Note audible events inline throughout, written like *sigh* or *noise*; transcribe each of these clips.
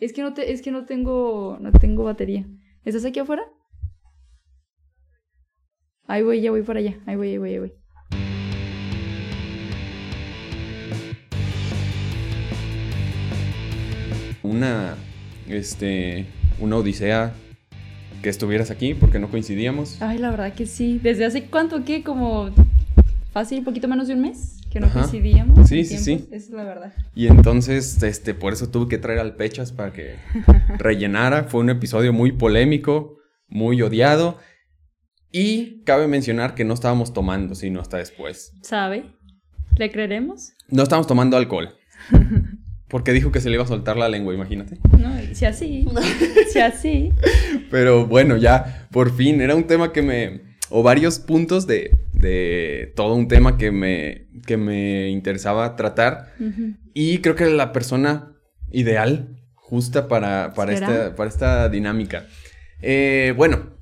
Es que no te, es que no tengo, no tengo batería. ¿Estás aquí afuera? Ahí voy, ya voy para allá. Ahí voy, ahí voy, ahí voy. Una, este, una odisea que estuvieras aquí porque no coincidíamos. Ay, la verdad que sí. ¿Desde hace cuánto? ¿Qué? Como fácil, poquito menos de un mes que no Ajá. coincidíamos. Sí, sí, sí. Esa es la verdad. Y entonces, este, por eso tuve que traer al Pechas para que *laughs* rellenara. Fue un episodio muy polémico, muy odiado. Y cabe mencionar que no estábamos tomando, sino hasta después. ¿Sabe? ¿Le creeremos? No estábamos tomando alcohol. Porque dijo que se le iba a soltar la lengua, imagínate. No, si así. *laughs* si así. Pero bueno, ya, por fin, era un tema que me... O varios puntos de, de todo un tema que me, que me interesaba tratar. Y creo que era la persona ideal, justa para, para, esta, para esta dinámica. Eh, bueno,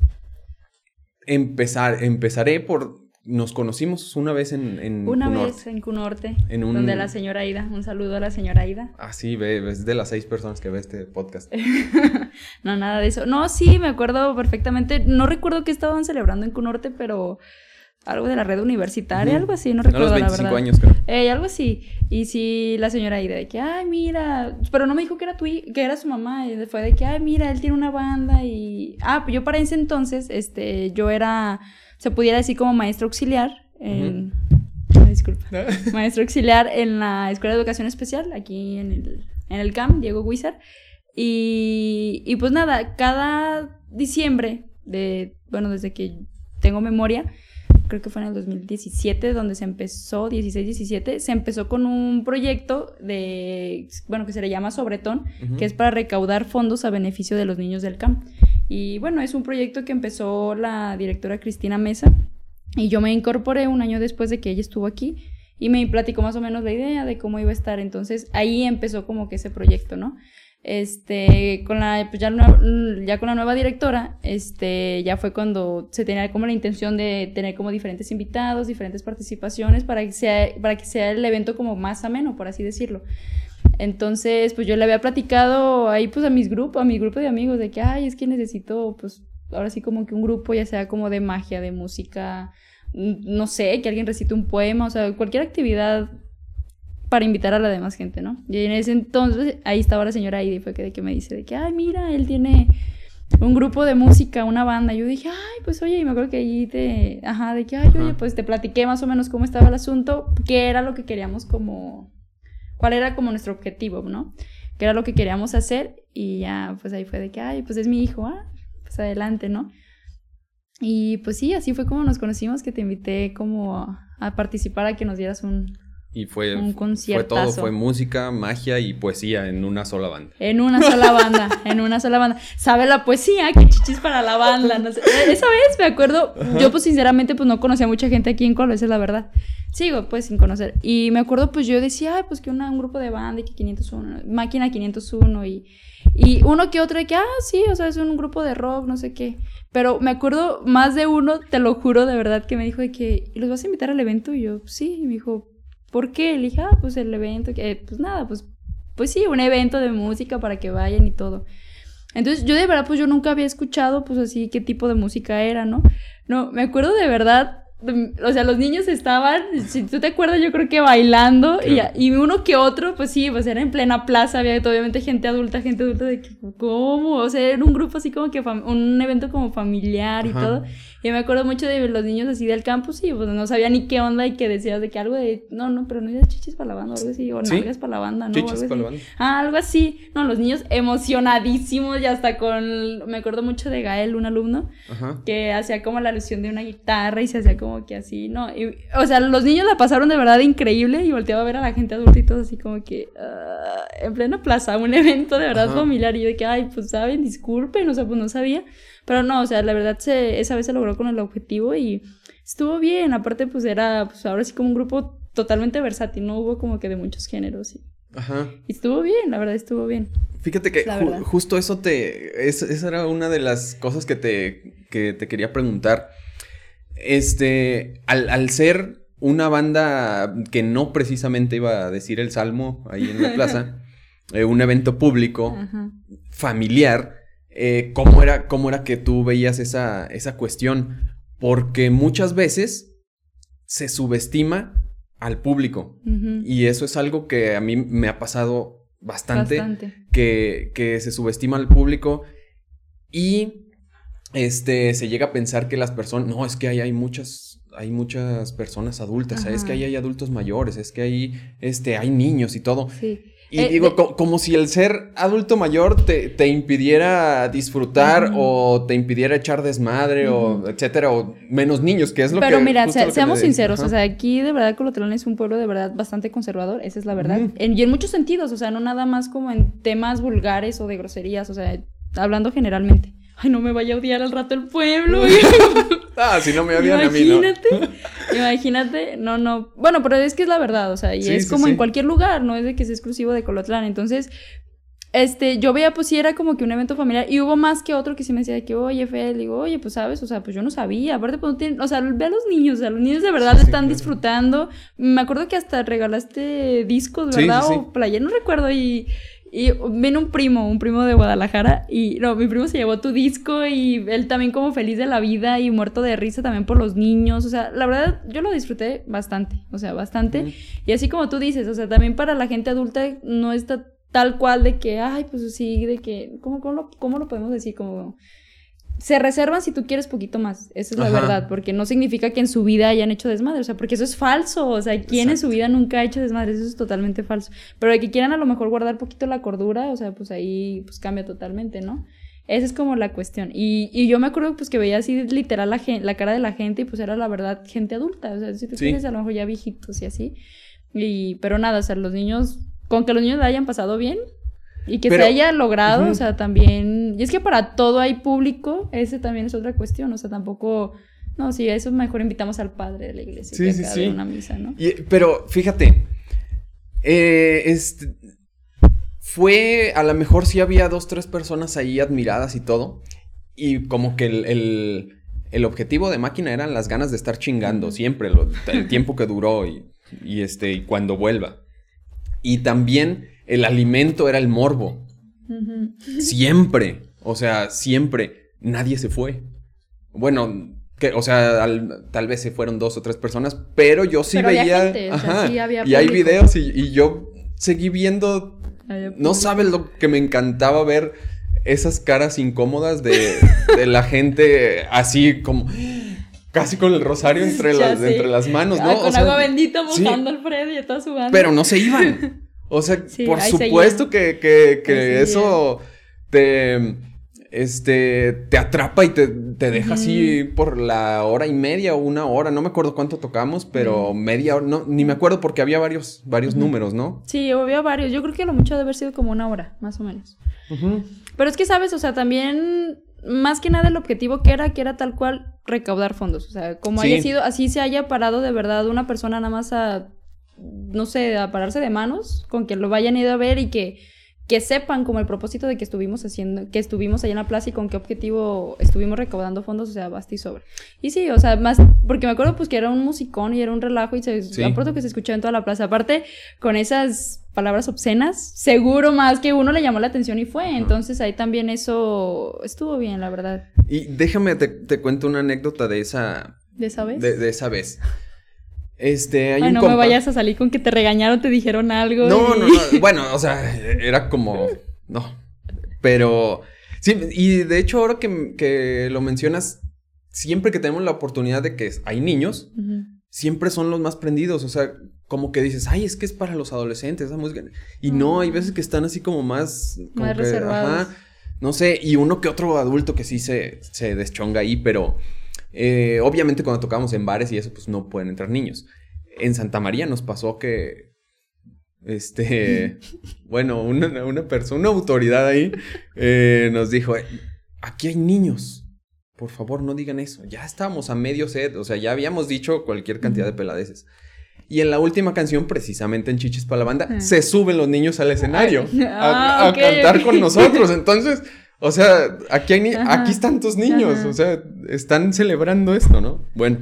empezar, empezaré por... Nos conocimos una vez en... en Una Cunorte. vez en Cunorte, En un- donde la señora Aida, un saludo a la señora Aida. Ah, sí, ve, es de las seis personas que ve este podcast. *laughs* no, nada de eso. No, sí, me acuerdo perfectamente. No recuerdo qué estaban celebrando en Cunorte, pero algo de la red universitaria, algo así, no No, recuerdo los la 25 verdad. años, creo. Eh, algo así. Y sí, la señora Aida, de que, ay, mira, pero no me dijo que era tu que era su mamá, y fue de que, ay, mira, él tiene una banda y... Ah, pues yo para ese entonces, este, yo era, se pudiera decir como maestro auxiliar en... Disculpa. *laughs* Maestro auxiliar en la Escuela de Educación Especial, aquí en el, en el CAM, Diego Huizar. Y, y pues nada, cada diciembre, de, bueno, desde que tengo memoria, creo que fue en el 2017 donde se empezó, 16-17, se empezó con un proyecto de, bueno, que se le llama Sobretón, Ujú. que es para recaudar fondos a beneficio de los niños del CAM. Y bueno, es un proyecto que empezó la directora Cristina Mesa y yo me incorporé un año después de que ella estuvo aquí y me platicó más o menos la idea de cómo iba a estar. Entonces ahí empezó como que ese proyecto, ¿no? Este, con la, pues ya, nueva- ya con la nueva directora, este, ya fue cuando se tenía como la intención de tener como diferentes invitados, diferentes participaciones para que sea, para que sea el evento como más ameno, por así decirlo. Entonces, pues yo le había platicado ahí pues a mis grupos, a mi grupo de amigos de que, ay, es que necesito pues ahora sí como que un grupo ya sea como de magia, de música, n- no sé, que alguien recite un poema, o sea, cualquier actividad para invitar a la demás gente, ¿no? Y en ese entonces ahí estaba la señora y fue que, de que me dice de que, ay, mira, él tiene un grupo de música, una banda. Yo dije, ay, pues oye, y me acuerdo que ahí te, ajá, de que, ay, oye, pues te platiqué más o menos cómo estaba el asunto, qué era lo que queríamos como, cuál era como nuestro objetivo, ¿no? Qué era lo que queríamos hacer y ya, pues ahí fue de que, ay, pues es mi hijo, ah, pues adelante, ¿no? Y pues sí, así fue como nos conocimos, que te invité como a, a participar a que nos dieras un, Y fue, Un fue todo, fue música, magia y poesía en una sola banda. En una sola banda, *laughs* en una sola banda. ¿Sabe la poesía? Que chichis para la banda. No sé. Esa vez me acuerdo, yo pues sinceramente pues no conocía mucha gente aquí en Colo, esa es la verdad. Sigo pues sin conocer. Y me acuerdo pues yo decía, ay pues que una- un grupo de banda y que 501, máquina 501 y, y uno que otro de que, ah sí, o sea, es un grupo de rock, no sé qué. Pero me acuerdo más de uno, te lo juro de verdad, que me dijo de que, "¿Y ¿los vas a invitar al evento? Y yo, sí, y me dijo, ¿por qué? Le dije, ah, pues el evento, que, pues nada, pues pues sí, un evento de música para que vayan y todo. Entonces, yo de verdad, pues yo nunca había escuchado, pues así, qué tipo de música era, ¿no? No, me acuerdo de verdad, o sea, los niños estaban, si tú te acuerdas, yo creo que bailando, y, Claro. y uno que otro, pues sí, pues era en plena plaza, había obviamente gente adulta, gente adulta de que, ¿cómo? O sea, era un grupo así como que, un evento como familiar y Ajá. todo. Y me acuerdo mucho de los niños así del campus y pues no sabía ni qué onda y que decías de que algo de, no, no, pero no digas chichis para la banda o algo así, o Sí. nalgas para la banda, ¿no? Algo para la banda. Ah, algo así. No, los niños emocionadísimos y hasta con... Me acuerdo mucho de Gael, un alumno, Ajá. que hacía como la alusión de una guitarra y se hacía como que así, ¿no? Y, o sea, los niños la pasaron de verdad increíble y volteaba a ver a la gente adulta y todo así como que... ah, en plena plaza, un evento de verdad Ajá. familiar. Y yo de que, ay, pues saben, disculpen, o sea, pues no sabía. Pero no, o sea, la verdad se, esa vez se logró con el objetivo y estuvo bien. Aparte, pues era, pues ahora sí como un grupo totalmente versátil, no hubo como que de muchos géneros. Y, Ajá. y estuvo bien, la verdad estuvo bien. Fíjate que ju- justo eso te. es- esa era una de las cosas que te, que te quería preguntar. Este. Al, al ser una banda que no precisamente iba a decir el salmo ahí en la plaza, *laughs* eh, un evento público, Ajá. familiar, eh, ¿cómo, era, ¿cómo era que tú veías esa, esa cuestión? Porque muchas veces se subestima al público. Y eso es algo que a mí me ha pasado bastante, bastante. Que, que se subestima al público y este, se llega a pensar que las personas, no, es que ahí hay muchas, hay muchas personas adultas, es que ahí hay adultos mayores, es que ahí, este, hay niños y todo. Sí. Y eh, digo, como si el ser adulto mayor te, te impidiera disfrutar o te impidiera echar desmadre o etcétera, o menos niños, que es lo Pero que... Pero mira, seamos sinceros, o sea, aquí de verdad Colotlán es un pueblo de verdad bastante conservador, esa es la verdad. y en muchos sentidos, o sea, no nada más como en temas vulgares o de groserías, o sea, hablando generalmente. Ay, no me vaya a odiar al rato el pueblo. *laughs* ah, si no me odian a mí, ¿no? Imagínate, imagínate, no, no. Bueno, pero es que es la verdad, o sea, y es como en cualquier lugar, no es de que sea exclusivo de Colotlán. Entonces, este, yo veía, pues sí era como que un evento familiar y hubo más que otro que sí me decía que, oye, Fe, digo, oye, pues sabes, o sea, pues yo no sabía. Aparte, pues no tienen, o sea, ve a los niños, o sea, los niños de verdad están disfrutando. Me acuerdo que hasta regalaste discos, ¿verdad? o playa, no recuerdo, y y viene un primo, un primo de Guadalajara, y no, mi primo se llevó tu disco y él también como feliz de la vida y muerto de risa también por los niños. O sea, la verdad yo lo disfruté bastante, o sea, bastante. Y así como tú dices, o sea, también para la gente adulta no está tal cual de que, ay, pues sí, de que, ¿cómo, cómo, lo, cómo lo podemos decir? Como se reservan si tú quieres poquito más. Esa es la verdad, porque no significa que en su vida hayan hecho desmadre, o sea, porque eso es falso, o sea, ¿quién en su vida nunca ha hecho desmadre? Eso es totalmente falso. Pero de que quieran a lo mejor guardar poquito la cordura, o sea, pues ahí pues cambia totalmente, ¿no? Esa es como la cuestión. Y, y yo me acuerdo pues que veía así literal la, la cara de la gente y pues era la verdad gente adulta, o sea, si tú tienes a lo mejor ya viejitos y así. Y, pero nada, o sea, los niños, con que los niños la hayan pasado bien, y que se haya logrado, o sea, también... Y es que para todo hay público, ese también es otra cuestión, o sea, tampoco... No, sí, a eso mejor invitamos al padre de la iglesia sí, que sí, una misa, ¿no? pero fíjate, eh, este, fue, a lo mejor sí había dos, tres personas ahí admiradas y todo, y como que el, el, objetivo de máquina eran las ganas de estar chingando siempre, el tiempo que duró y, y, este, y cuando vuelva. Y también el alimento era el morbo. *laughs* Siempre, o sea, siempre. Nadie se fue. Bueno, que, o sea, tal vez se fueron dos o tres personas, pero yo sí veía. y hay videos y, yo seguí viendo. No sabes lo que me encantaba ver esas caras incómodas de, la gente así como casi con el rosario entre, *laughs* las, entre las manos, ¿no? con agua bendita mojando al Freddy y toda su banda. Pero no se iban. *laughs* O sea, por supuesto que, que, eso te, este, te atrapa y te, deja así por la hora y media o una hora. No me acuerdo cuánto tocamos, pero media hora, no, ni me acuerdo porque había varios, varios números, ¿no? Sí, había varios. Yo creo que lo mucho debe haber sido como una hora, más o menos. Pero es que, ¿sabes? O sea, también más que nada el objetivo que era, que era tal cual recaudar fondos. O sea, como haya sido, así se haya parado de verdad una persona nada más a no sé, a pararse de manos, con que lo vayan ido a ver y que, que sepan como el propósito de que estuvimos haciendo, que estuvimos allá en la plaza y con qué objetivo estuvimos recaudando fondos, o sea, basta y sobra. Y sí, o sea, más, porque me acuerdo pues que era un musicón y era un relajo y se, sí. acuerdo que se escuchaba en toda la plaza. Aparte, con esas palabras obscenas, seguro más que uno le llamó la atención y fue. Entonces ahí también eso estuvo bien, la verdad. Y déjame, te, te cuento una anécdota de esa... ¿De esa vez? de esa vez. Este, hay Ay, no me vayas a salir con que te regañaron, te dijeron algo. No, no, no. Bueno, o sea, era como. No. Pero. Sí, y de hecho, ahora que, lo mencionas, siempre que tenemos la oportunidad de que hay niños, siempre son los más prendidos. O sea, como que dices, ay, es que es para los adolescentes esa música. Y no, hay veces que están así como más. más reservados. no sé, y uno que otro adulto que sí se, se deschonga ahí, pero. Eh, obviamente cuando tocamos en bares y eso, pues no pueden entrar niños. En Santa María nos pasó que, este, *laughs* bueno, una, una persona, una autoridad ahí eh, nos dijo, aquí hay niños, por favor no digan eso. Ya estábamos a medio set, o sea, ya habíamos dicho cualquier cantidad de peladeces. Y en la última canción, precisamente en Chiches para la banda, se suben los niños al escenario *laughs* a, ah, cantar con nosotros. Entonces, o sea, aquí, hay aquí están tus niños, o sea, están celebrando esto, ¿no? Bueno.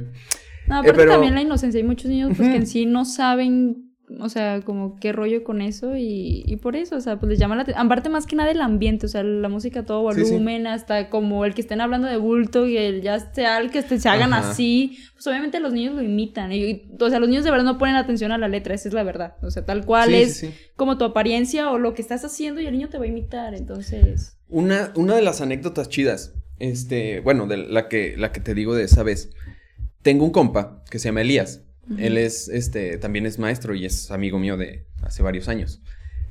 No, eh, pero también la inocencia. Hay muchos niños pues, que en sí no saben o sea, como qué rollo con eso y, y por eso, o sea, pues les llama la atención. Aparte más que nada el ambiente, o sea, la música a todo Sí, sí. volumen, hasta como el que estén hablando de bulto y el ya sea el que este- se hagan Ajá. así, pues obviamente los niños lo imitan. Y, y- o sea, los niños de verdad no ponen atención a la letra, esa es la verdad. O sea, tal cual Sí, es como tu apariencia o lo que estás haciendo y el niño te va a imitar, entonces... Una, una de las anécdotas chidas, este, bueno, de la que, la que te digo de esa vez. Tengo un compa que se llama Elías. Él es, este, también es maestro y es amigo mío de hace varios años.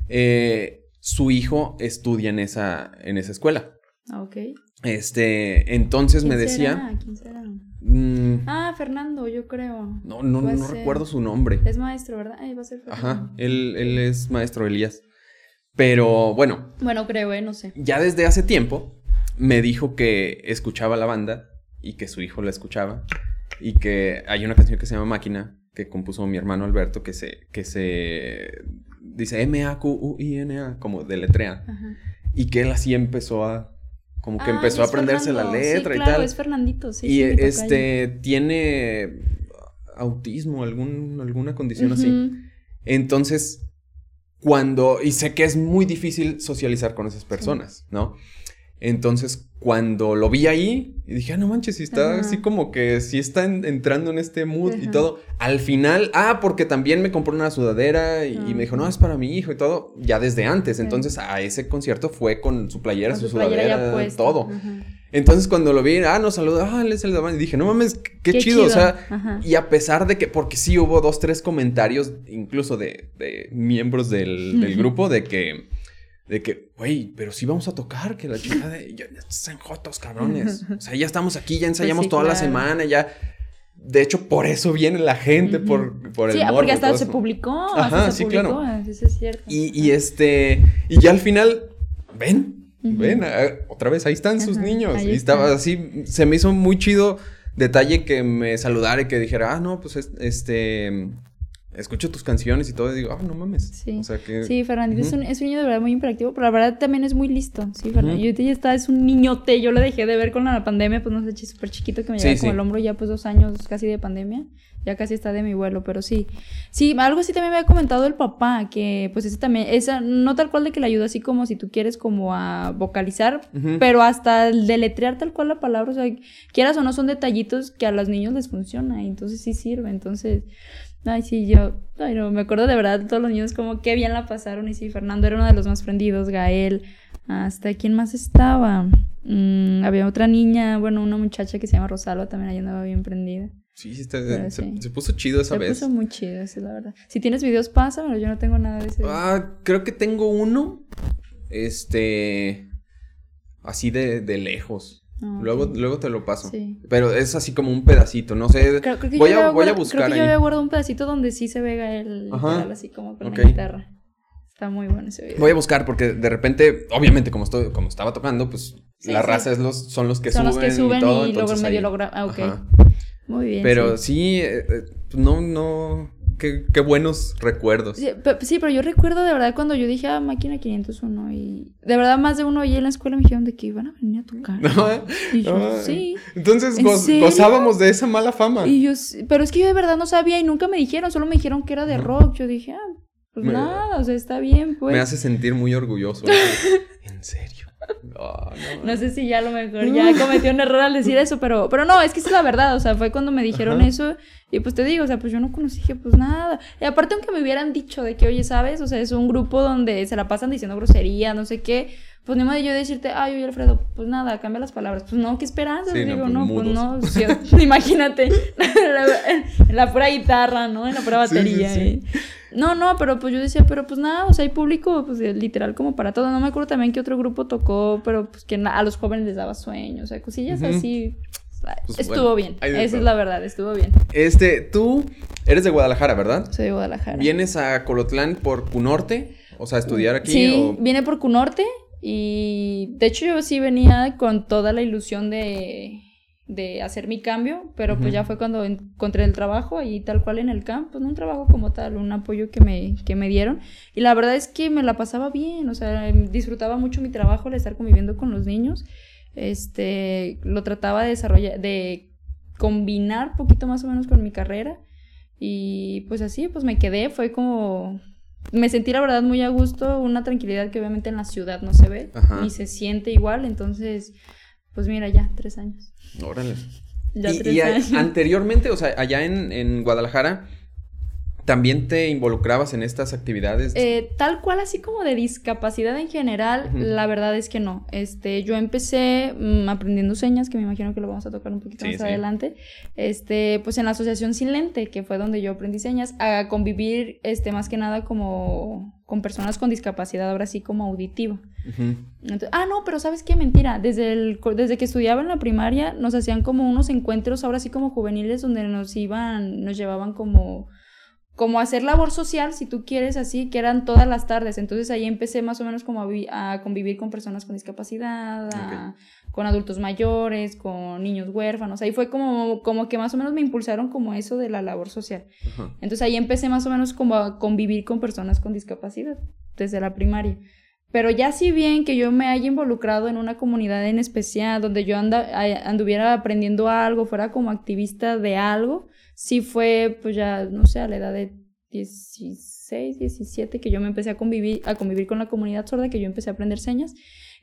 Eh, su hijo estudia en esa, en esa escuela. Ah, ok. Este, entonces me ¿Quién decía. será? ¿Quién será? mm, Ah, Fernando, yo creo. no, no, no ser. recuerdo su nombre. Es maestro, ¿verdad? Va a ser Fernando. Ajá, él, él es maestro Elías. Pero bueno, Bueno, creo, eh, no sé. ya desde hace tiempo me dijo que escuchaba la banda y que su hijo la escuchaba y que hay una canción que se llama Máquina que compuso mi hermano Alberto que se que se dice M A Q U I N A como deletrea. Ajá. y que él así empezó a como que Ah, empezó a aprenderse la letra sí, y tal. es Fernandito, sí. y sí, este tiene autismo algún alguna condición así. Entonces, cuando, y sé que es muy difícil socializar con esas personas, ¿no? Entonces, cuando lo vi ahí, dije, ah, no manches, si está Ajá. así como que sí está en- entrando en este mood y todo. Al final, ah, porque también me compró una sudadera y, y me dijo, no, es para mi hijo y todo, ya desde antes. Sí. Entonces, a ese concierto fue con su playera, Con su, su playera sudadera, todo. Ajá. Entonces, cuando lo vi, ah, nos saludó, ah, él es el de la banda", y dije, no mames, qué, chido, o sea, Ajá. y a pesar de que, porque sí hubo dos, tres comentarios, incluso de, de miembros del, grupo, de que, de que, güey, pero sí vamos a tocar, que la chica de, ya, ya están jotos, cabrones. *laughs* O sea, ya estamos aquí, ya ensayamos sí, toda la semana, ya. De hecho, por eso viene la gente, por, por el Sí, ah, morbo porque hasta se eso. publicó. Ajá, hasta se sí, publicó, claro. Eso es cierto. Y, y este, y ya al final, ven, ven, otra vez, ahí están sus niños. ahí Y estaba así, se me hizo muy chido detalle que me saludara y que dijera, ah, no, pues es- este, escucho tus canciones y todo, y digo, ah, no mames. Sí. O sea que... Sí, Fernandito es, un, es un niño de verdad muy imperactivo, pero la verdad también es muy listo. Sí, Fernando. Ujú. Yo ahorita ya está, es un niñote. Yo lo dejé de ver con la pandemia, pues no sé, súper chiquito que me Sí, lleva como sí. el hombro ya pues dos años casi de pandemia. Ya casi está de mi vuelo, pero sí. Sí, algo así también me había comentado el papá, que pues ese también, esa, no tal cual de que le ayuda así como si tú quieres como a vocalizar, pero hasta el deletrear tal cual la palabra, o sea, quieras o no, son detallitos que a los niños les funciona, y entonces sí sirve, entonces, ay, sí, yo, ay, no, me acuerdo de verdad todos los niños como qué bien la pasaron, y sí, Fernando era uno de los más prendidos, Gael, hasta quién más estaba, Mm, había otra niña, bueno, una muchacha que se llama Rosalba, también ahí andaba bien prendida. Sí, sí, está- se, sí. se puso chido esa Se vez. puso muy chido, es la verdad. Si tienes videos, pásamelo, yo no tengo nada de ese. Ah, creo que tengo uno, este, así de, de lejos. Ah. Luego, luego te lo paso. Sí. Pero es así como un pedacito, no sé. Creo, creo que voy, yo a, voy a buscar Creo que yo ahí. había guardado un pedacito donde sí se ve Ajá. literal, así como con Ok. la guitarra. Está muy bueno ese video. Voy a buscar porque de repente, obviamente, como estoy, como estaba tocando, pues Sí, la raza es los, son los que Son suben. los que suben y, todo, y luego medio ahí- lo gra- ah, ok. Ajá. Muy bien. Pero sí. sí, eh, eh, no, no. Qué, qué buenos recuerdos. Sí, pe- sí, pero yo recuerdo de verdad cuando yo dije, ah, máquina 501 y de verdad más de uno allí en la escuela me dijeron de que iban a venir a tocar. *laughs* No, Y yo, no. sí. Entonces ¿En goz- serio? gozábamos de esa mala fama. Y yo, pero es que yo de verdad no sabía y nunca me dijeron, solo me dijeron que era de rock. Yo dije, ah, pues Me- nada, o sea, está bien, pues. Me hace sentir muy orgulloso. *laughs* en serio. No, no. No sé si ya a lo mejor ya cometió un error al decir eso, pero, pero no, es que es la verdad, o sea, fue cuando me dijeron Ajá. eso y pues te digo, o sea, pues yo no conocí que pues nada. Y aparte aunque me hubieran dicho de que, oye, ¿sabes? O sea, es un grupo donde se la pasan diciendo grosería, no sé qué, pues ni modo de yo decirte, ay, oye, Alfredo, pues nada, cambia las palabras. Pues no, ¿qué esperanza? Sí, no, digo, pues, no, pues no, *laughs* imagínate, en *laughs* la pura guitarra, ¿no? En la pura sí, batería. sí. y- No, no, pero pues yo decía, pero pues nada, o sea, hay público, pues eh, literal como para todo. No me acuerdo también que otro grupo tocó, pero pues que a los jóvenes les daba sueño, o sea, cosillas así. Pues, estuvo bueno, bien, esa es la verdad, estuvo bien. Este, tú eres de Guadalajara, ¿verdad? Soy de Guadalajara. ¿Vienes a Colotlán por Cunorte? O sea, a estudiar aquí. Sí, o- vine por Cunorte y de hecho yo sí venía con toda la ilusión de, de hacer mi cambio, pero pues ya fue cuando encontré el trabajo ahí tal cual en el campo, no un trabajo como tal, un apoyo que me, que me dieron. Y la verdad es que me la pasaba bien, o sea, em, disfrutaba mucho mi trabajo al estar conviviendo con los niños, este, lo trataba de desarrollar, de combinar poquito más o menos con mi carrera. Y pues así, pues me quedé, fue como... Me sentí la verdad muy a gusto, una tranquilidad que obviamente en la ciudad no se ve, ni se siente igual, entonces, pues mira, ya, tres años. Órale. Ya y, y anteriormente, o sea, allá en, en Guadalajara, ¿También te involucrabas en estas actividades? Eh, tal cual, así como de discapacidad en general, la verdad es que no. Este, yo empecé mm, aprendiendo señas, que me imagino que lo vamos a tocar un poquito más adelante. Este, pues en la asociación Sin Lente, que fue donde yo aprendí señas, a convivir, este, más que nada como con personas con discapacidad, ahora sí como auditiva. ah, no, pero ¿sabes qué? Mentira. Desde, el, desde que estudiaba en la primaria, nos hacían como unos encuentros, ahora sí como juveniles, donde nos iban, nos llevaban como como hacer labor social, si tú quieres, así, que eran todas las tardes. Entonces ahí empecé más o menos como a, convivir con personas con discapacidad, con adultos mayores, con niños huérfanos. Ahí fue como, como que más o menos me impulsaron como eso de la labor social. Entonces ahí empecé más o menos como a convivir con personas con discapacidad desde la primaria. Pero ya si bien que yo me haya involucrado en una comunidad en especial, donde yo anda, anduviera aprendiendo algo, fuera como activista de algo, sí fue, pues ya, no sé, a la edad de 16, 17, que yo me empecé a convivir, a convivir con la comunidad sorda, que yo empecé a aprender señas.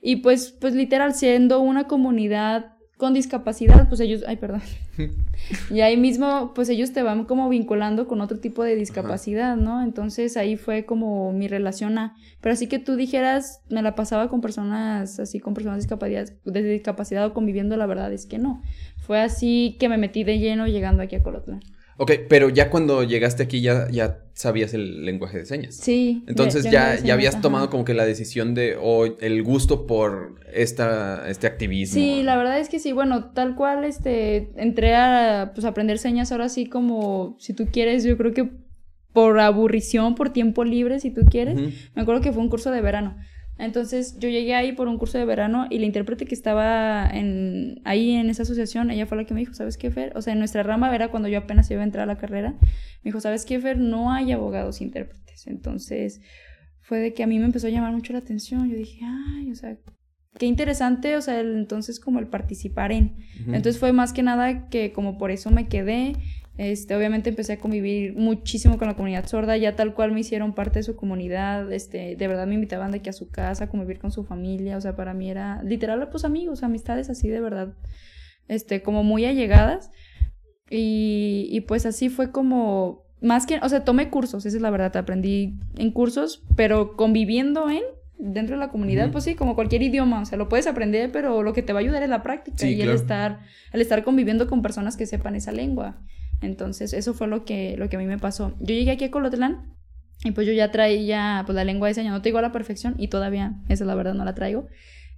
Y pues, pues literal, siendo una comunidad con discapacidad, pues ellos, ay, perdón. *laughs* y ahí mismo, pues ellos te van como vinculando con otro tipo de discapacidad, ¿no? Entonces ahí fue como mi relación a, pero así que tú dijeras, me la pasaba con personas, así con personas discapacidad, de discapacidad o conviviendo, la verdad es que no. Fue así que me metí de lleno llegando aquí a Colotlán. Ok, pero ya cuando llegaste aquí ya, ya sabías el lenguaje de señas. Sí. Entonces ya, ya, habías tomado como que la decisión de, o el gusto por esta, este activismo. Sí, la verdad es que sí, bueno, tal cual, este, entré a, pues, aprender señas ahora sí como, si tú quieres, yo creo que por aburrición, por tiempo libre, si tú quieres. Me acuerdo que fue un curso de verano. Entonces yo llegué ahí por un curso de verano y la intérprete que estaba en, ahí en esa asociación, ella fue la que me dijo, ¿sabes qué, Fer? O sea, en nuestra rama era cuando yo apenas iba a entrar a la carrera. Me dijo, ¿sabes qué, Fer? No hay abogados intérpretes. Entonces fue de que a mí me empezó a llamar mucho la atención. Yo dije, ay, o sea, qué interesante, o sea, entonces como el participar en. Entonces fue más que nada que como por eso me quedé este, obviamente empecé a convivir muchísimo con la comunidad sorda, ya tal cual me hicieron parte de su comunidad, este, de verdad me invitaban de que a su casa, a convivir con su familia, o sea, para mí era literal, pues amigos, amistades así de verdad, este, como muy allegadas. Y, y pues así fue como, más que, o sea, tomé cursos, esa es la verdad, aprendí en cursos, pero conviviendo en, dentro de la comunidad, pues sí, como cualquier idioma, o sea, lo puedes aprender, pero lo que te va a ayudar es la práctica y el estar, el estar conviviendo con personas que sepan esa lengua. Entonces, eso fue lo que, lo que a mí me pasó. Yo llegué aquí a Colotlán y pues yo ya traía pues la lengua de señas, no te digo a la perfección y todavía, esa es la verdad, no la traigo.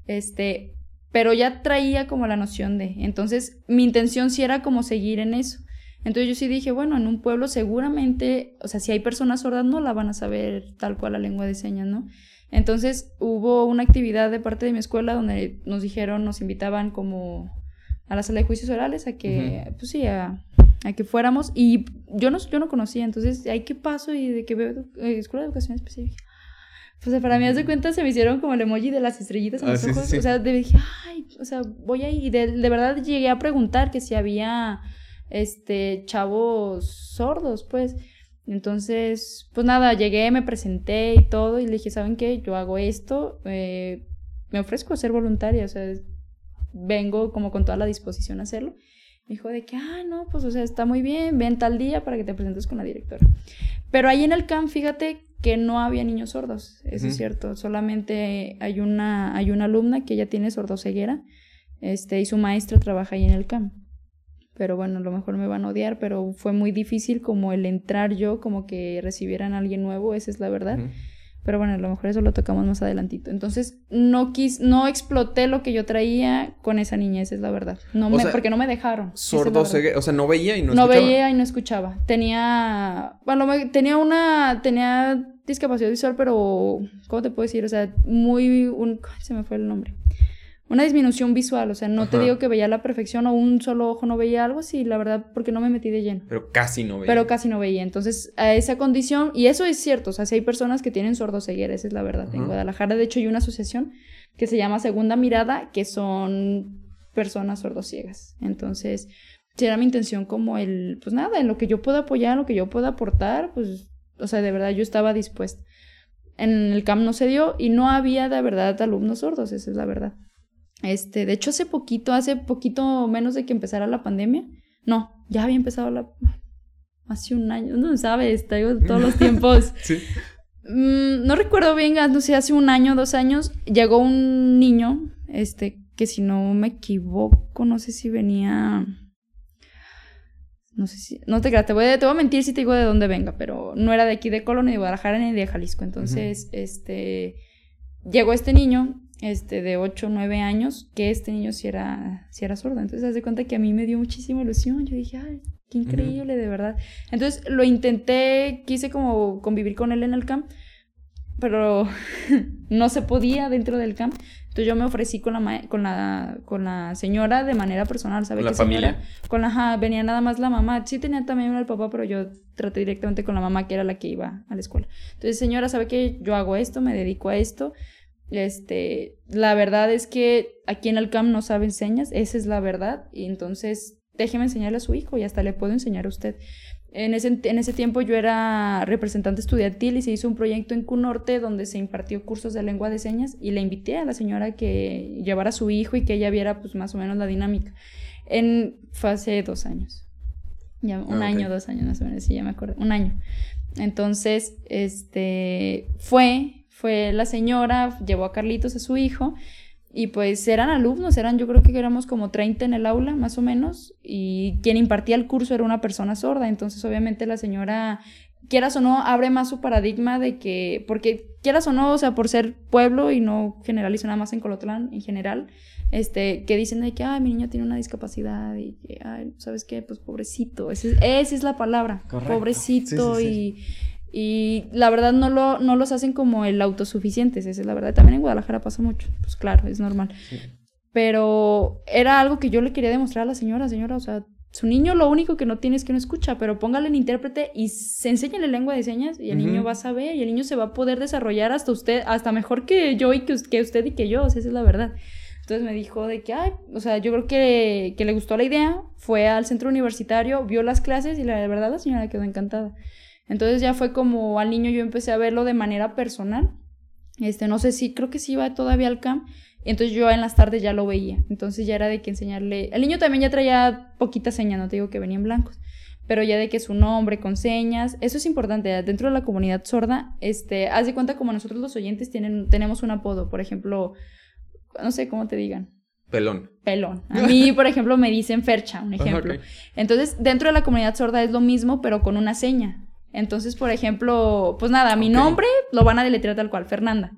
Este, pero ya traía como la noción de. Entonces, mi intención sí era como seguir en eso. Entonces yo sí dije, bueno, en un pueblo seguramente, o sea, si hay personas sordas no la van a saber tal cual la lengua de señas, ¿no? Entonces hubo una actividad de parte de mi escuela donde nos dijeron, nos invitaban como a la sala de juicios orales a que, pues sí, a, a que fuéramos y yo no, yo no conocía, entonces, ¿hay qué paso? Y de que veo eh, escuela de educación específica. Pues para mí, haz de cuenta, se me hicieron como el emoji de las estrellitas en ah, los ojos. O sea, de, dije, ay, o sea, voy ahí. Y de, de, verdad llegué a preguntar que si había, este, chavos sordos, pues. Entonces, pues nada, llegué, me presenté y todo. Y le dije, ¿saben qué? Yo hago esto. Eh, me ofrezco a ser voluntaria. O sea, vengo como con toda la disposición a hacerlo dijo de que, ah, no, pues, o sea, está muy bien, ven tal día para que te presentes con la directora. Pero ahí en el CAM, fíjate que no había niños sordos, eso es cierto. Solamente hay una, hay una alumna que ya tiene sordoceguera, este, y su maestra trabaja ahí en el CAM. Pero bueno, a lo mejor me van a odiar, pero fue muy difícil como el entrar yo, como que recibieran a alguien nuevo, esa es la verdad. Pero bueno, a lo mejor eso lo tocamos más adelantito. Entonces, no quis, no exploté lo que yo traía con esa niña, esa es la verdad. No me, porque no me dejaron. Sordo, o sea, no veía y no, escuchaba. No veía y no escuchaba. Tenía, bueno, tenía una, tenía discapacidad visual, pero, ¿cómo te puedo decir? O sea, muy, un, se me fue el nombre una disminución visual, o sea, no te digo que veía la perfección o un solo ojo no veía algo, sí, la verdad, porque no me metí de lleno. Pero casi no veía. Pero casi no veía. Entonces, a esa condición, y eso es cierto, o sea, si hay personas que tienen sordoceguera, esa es la verdad. En Guadalajara, de hecho, hay una asociación que se llama Segunda Mirada, que son personas sordociegas. Entonces, si era mi intención como el, pues nada, en lo que yo pueda apoyar, en lo que yo pueda aportar, pues, o sea, de verdad yo estaba dispuesta. En el CAM no se dio y no había de verdad alumnos sordos, esa es la verdad. Este, de hecho, hace poquito, hace poquito menos de que empezara la pandemia, no, ya había empezado la, hace un año, no sabes, todos los *laughs* tiempos. sí. Mm, no recuerdo bien, no sé, hace un año, dos años, llegó un niño, este, que si no me equivoco, no sé si venía... No sé si... No te creas, te voy, a, te voy a mentir si te digo de dónde venga, pero no era de aquí de Colonia, ni de Guadalajara, ni de Jalisco. Entonces, este... Llegó este niño, este, de 8 o 9 años, que este niño sí era, sí era sordo. Entonces, haz de cuenta que a mí me dio muchísima ilusión. Yo dije, ay, Qué increíble, de verdad. Entonces lo intenté, quise como convivir con él en el camp, pero *laughs* no se podía dentro del camp. Entonces yo me ofrecí con la, con la, con la señora de manera personal, ¿sabe? ¿Con la familia? Con la, venía nada más la mamá. Sí tenía también el papá, pero yo traté directamente con la mamá, que era la que iba a la escuela. Entonces, señora, ¿sabe que yo hago esto? Me dedico a esto. Este, la verdad es que aquí en el camp no saben señas, esa es la verdad. Y entonces déjeme enseñarle a su hijo y hasta le puedo enseñar a usted. En ese, en ese tiempo yo era representante estudiantil y se hizo un proyecto en Cunorte donde se impartió cursos de lengua de señas y le invité a la señora que llevara a su hijo y que ella viera pues más o menos la dinámica. En, fue hace dos años. Ya, un ah, año, dos años más o menos, sí, ya me acuerdo. Un año. Entonces, este, fue, fue la señora, llevó a Carlitos, a su hijo, y pues eran alumnos, eran yo creo que éramos como 30 en el aula, más o menos, y quien impartía el curso era una persona sorda, entonces obviamente la señora, quieras o no, abre más su paradigma de que, porque quieras o no, o sea, por ser pueblo y no generalizo nada más en Colotlán en general, este, que dicen de que, ay, mi niño tiene una discapacidad y que, ay, ¿sabes qué? Pues pobrecito, esa es, la palabra, pobrecito y y la verdad no, lo, no los hacen como el autosuficientes, esa es la verdad. También en Guadalajara pasa mucho, pues claro, es normal. Pero era algo que yo le quería demostrar a la señora, señora, o sea, su niño lo único que no tiene es que no escucha, pero póngale el intérprete y se enséñale lengua de señas y el niño va a saber y el niño se va a poder desarrollar hasta usted, hasta mejor que yo y que, que usted y que yo, o sea, esa es la verdad. Entonces me dijo de que, ay, o sea, yo creo que, que le gustó la idea, fue al centro universitario, vio las clases y la verdad la señora quedó encantada. Entonces ya fue como al niño yo empecé a verlo de manera personal. Este, no sé si, creo que sí iba todavía al camp. Entonces yo en las tardes ya lo veía. Entonces ya era de que enseñarle. El niño también ya traía poquitas señas, no te digo que venían blancos. Pero ya de que su nombre con señas. Eso es importante. Dentro de la comunidad sorda, este, haz de cuenta como nosotros los oyentes tienen, tenemos un apodo. Por ejemplo, no sé cómo te digan. Pelón. Pelón. A mí, *laughs* por ejemplo, me dicen Fercha, un ejemplo. Entonces, dentro de la comunidad sorda es lo mismo, pero con una seña. Entonces, por ejemplo, pues nada, mi nombre lo van a deletrear tal cual, Fernanda.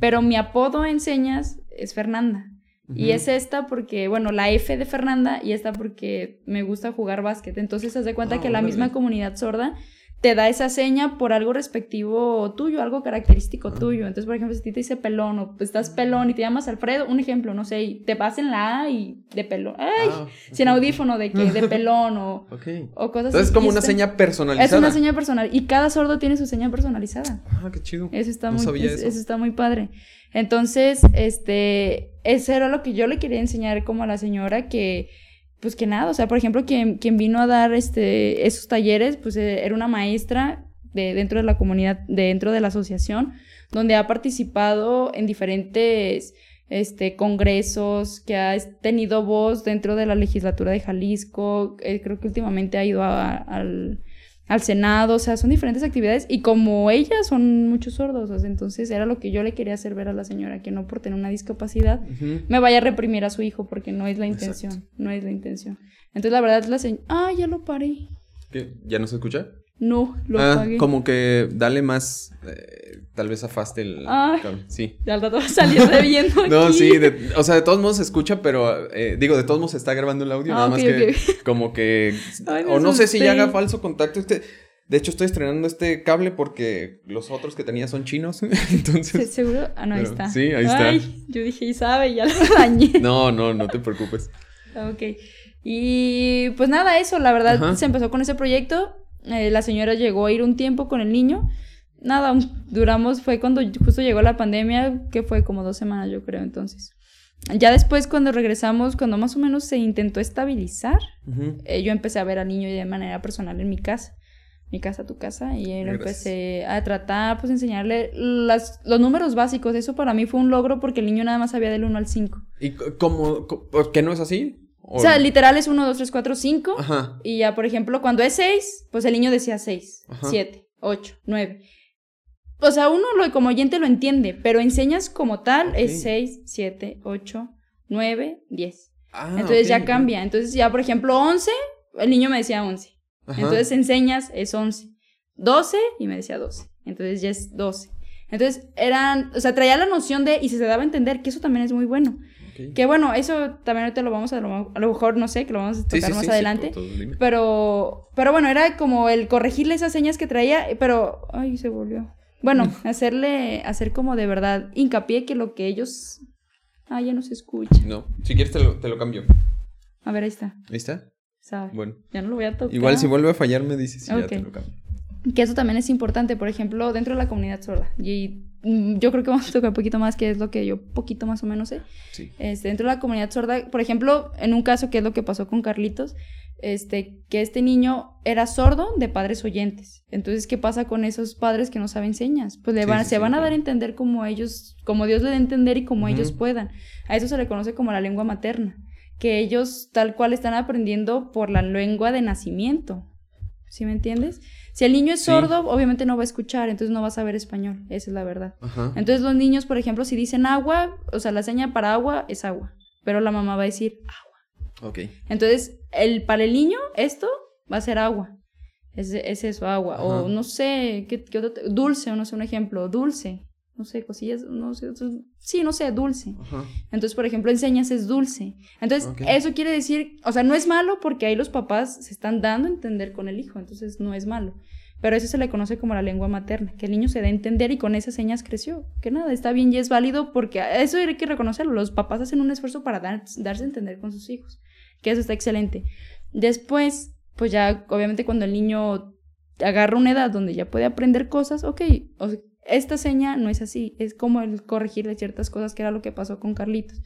Pero mi apodo en señas es Fernanda. Y es esta porque, bueno, la F de Fernanda y esta porque me gusta jugar básquet. Entonces, haz de cuenta ah, que la misma comunidad sorda te da esa seña por algo respectivo tuyo, algo característico tuyo. Entonces, por ejemplo, si te dice pelón o estás pelón y te llamas Alfredo, un ejemplo, no sé, y te vas en la A y de pelón. ¡Ay! Ah, sin audífono de que de *laughs* pelón o, o cosas Entonces, es como una seña personalizada. Es una seña personal y cada sordo tiene su seña personalizada. Ah, qué chido. Eso está muy eso. eso está muy padre. Entonces, este, eso era lo que yo le quería enseñar como a la señora que pues que nada, o sea, por ejemplo, quien, quien vino a dar este, esos talleres, pues eh, era una maestra de, dentro de la comunidad, dentro de la asociación, donde ha participado en diferentes este, congresos, que ha tenido voz dentro de la legislatura de Jalisco, eh, creo que últimamente ha ido al al Senado, o sea, son diferentes actividades y como ellas son muchos sordos, o sea, entonces era lo que yo le quería hacer ver a la señora, que no por tener una discapacidad me vaya a reprimir a su hijo, porque no es la intención, no es la intención. Entonces la verdad la señora, ah, ya lo paré. ¿Qué? ¿Ya no se escucha? No, lo ah, Como que dale más, eh, tal vez afaste el ah, Sí. Ya al rato va a salir reviendo *laughs* No, sí, o sea, de todos modos se escucha, pero eh, digo, de todos modos se está grabando el audio, nada ah, más que *laughs* como que... o no sé si ya haga falso contacto. Este, de hecho, estoy estrenando este cable porque los otros que tenía son chinos. *laughs* Entonces. ¿Seguro? Ah, no, ahí está. Sí, ahí está. Ay, yo dije, y sabe, ya lo dañé. no, no, no te preocupes. ok. Y pues nada, eso, la verdad, se empezó con ese proyecto. Eh, la señora llegó a ir un tiempo con el niño. Nada, *laughs* duramos, fue cuando justo llegó la pandemia, que fue como dos semanas, yo creo, entonces. ya después cuando regresamos, cuando más o menos se intentó estabilizar, eh, yo empecé a ver al niño de manera personal en mi casa. Mi casa, tu casa, y él empecé a tratar, pues, enseñarle las, los números básicos. Eso para mí fue un logro porque el niño nada más sabía del 1 al 5. ¿Y cómo? ¿Por qué no es así? O, sea, literal es 1, 2, 3, 4, 5. Y ya, por ejemplo, cuando es 6, pues el niño decía 6, 7, 8, 9. O sea, uno lo, como oyente lo entiende, pero enseñas como tal es 6, 7, 8, 9, 10. Entonces ya cambia. Entonces ya, por ejemplo, 11, el niño me decía 11. Entonces enseñas es 11. 12 y me decía 12. Entonces ya es 12. Entonces eran, o sea, traía la noción de, y se daba a entender que eso también es muy bueno. Que bueno, eso también ahorita lo vamos a, a lo mejor, no sé, que lo vamos a tocar más adelante. pero, pero bueno, era como el corregirle esas señas que traía, pero, ay, se volvió. Bueno, *laughs* hacerle, hacer como de verdad hincapié que lo que ellos. Ah, ya no se escucha. No, si quieres te lo, te lo cambio. A ver, ahí está. ¿Ahí está? ¿Sabe? Bueno. Ya no lo voy a tocar. Igual si vuelve a fallar me dices si ya te lo cambio. Que eso también es importante, por ejemplo, dentro de la comunidad sorda. Y yo creo que vamos a tocar un poquito más, que es lo que yo poquito más o menos sé. Sí. Este, dentro de la comunidad sorda, por ejemplo, en un caso que es lo que pasó con Carlitos, este, que este niño era sordo de padres oyentes. Entonces, ¿qué pasa con esos padres que no saben señas? Pues le van, se van a dar a entender como ellos, como Dios le da a entender y como ellos puedan. A eso se le conoce como la lengua materna, que ellos tal cual están aprendiendo por la lengua de nacimiento. ¿Sí me entiendes? Si el niño es sordo, obviamente no va a escuchar, entonces no va a saber español, esa es la verdad. Entonces los niños, por ejemplo, si dicen agua, o sea, la seña para agua es agua, pero la mamá va a decir agua. Ok. Entonces, el, para el niño, esto va a ser agua. Es, es eso, agua. O no sé, ¿qué, qué otro dulce, o no sé, un ejemplo, dulce. No sé, cosillas, no sé, sí, no sé, dulce. Entonces, por ejemplo, enseñas es dulce. Entonces, eso quiere decir, o sea, no es malo porque ahí los papás se están dando a entender con el hijo, entonces no es malo. Pero eso se le conoce como la lengua materna, que el niño se dé a entender y con esas señas creció. Que nada, está bien y es válido porque eso hay que reconocerlo. Los papás hacen un esfuerzo para darse a entender con sus hijos, que eso está excelente. Después, pues ya, obviamente, cuando el niño agarra una edad donde ya puede aprender cosas, ok, esta seña no es así, es como el corregirle ciertas cosas, que era lo que pasó con Carlitos.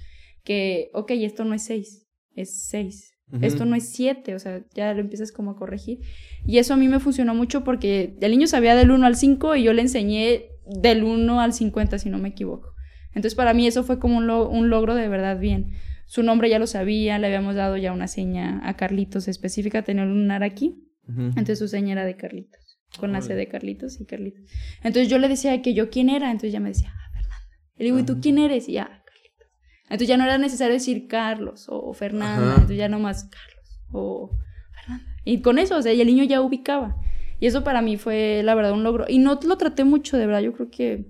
Que, ok, esto no es seis, es seis. Esto no es siete, o sea, ya lo empiezas como a corregir. Y eso a mí me funcionó mucho porque el niño sabía del 1 al 5 y yo le enseñé del 1 al 50, si no me equivoco. Entonces para mí eso fue como un, logro de verdad bien. Su nombre ya lo sabía, le habíamos dado ya una seña a Carlitos específica, tenía un lunar aquí. Entonces su seña era de Carlitos, con la C de Carlitos y Carlitos. Entonces yo le decía que yo quién era, entonces ya me decía, ah, Fernanda. Le digo, ¿y tú quién eres? Y ya, entonces ya no era necesario decir Carlos o Fernanda, entonces ya nomás Carlos o Fernanda. Y con eso, o sea, y el niño ya ubicaba. Y eso para mí fue, la verdad, un logro. Y no lo traté mucho, de verdad, yo creo que,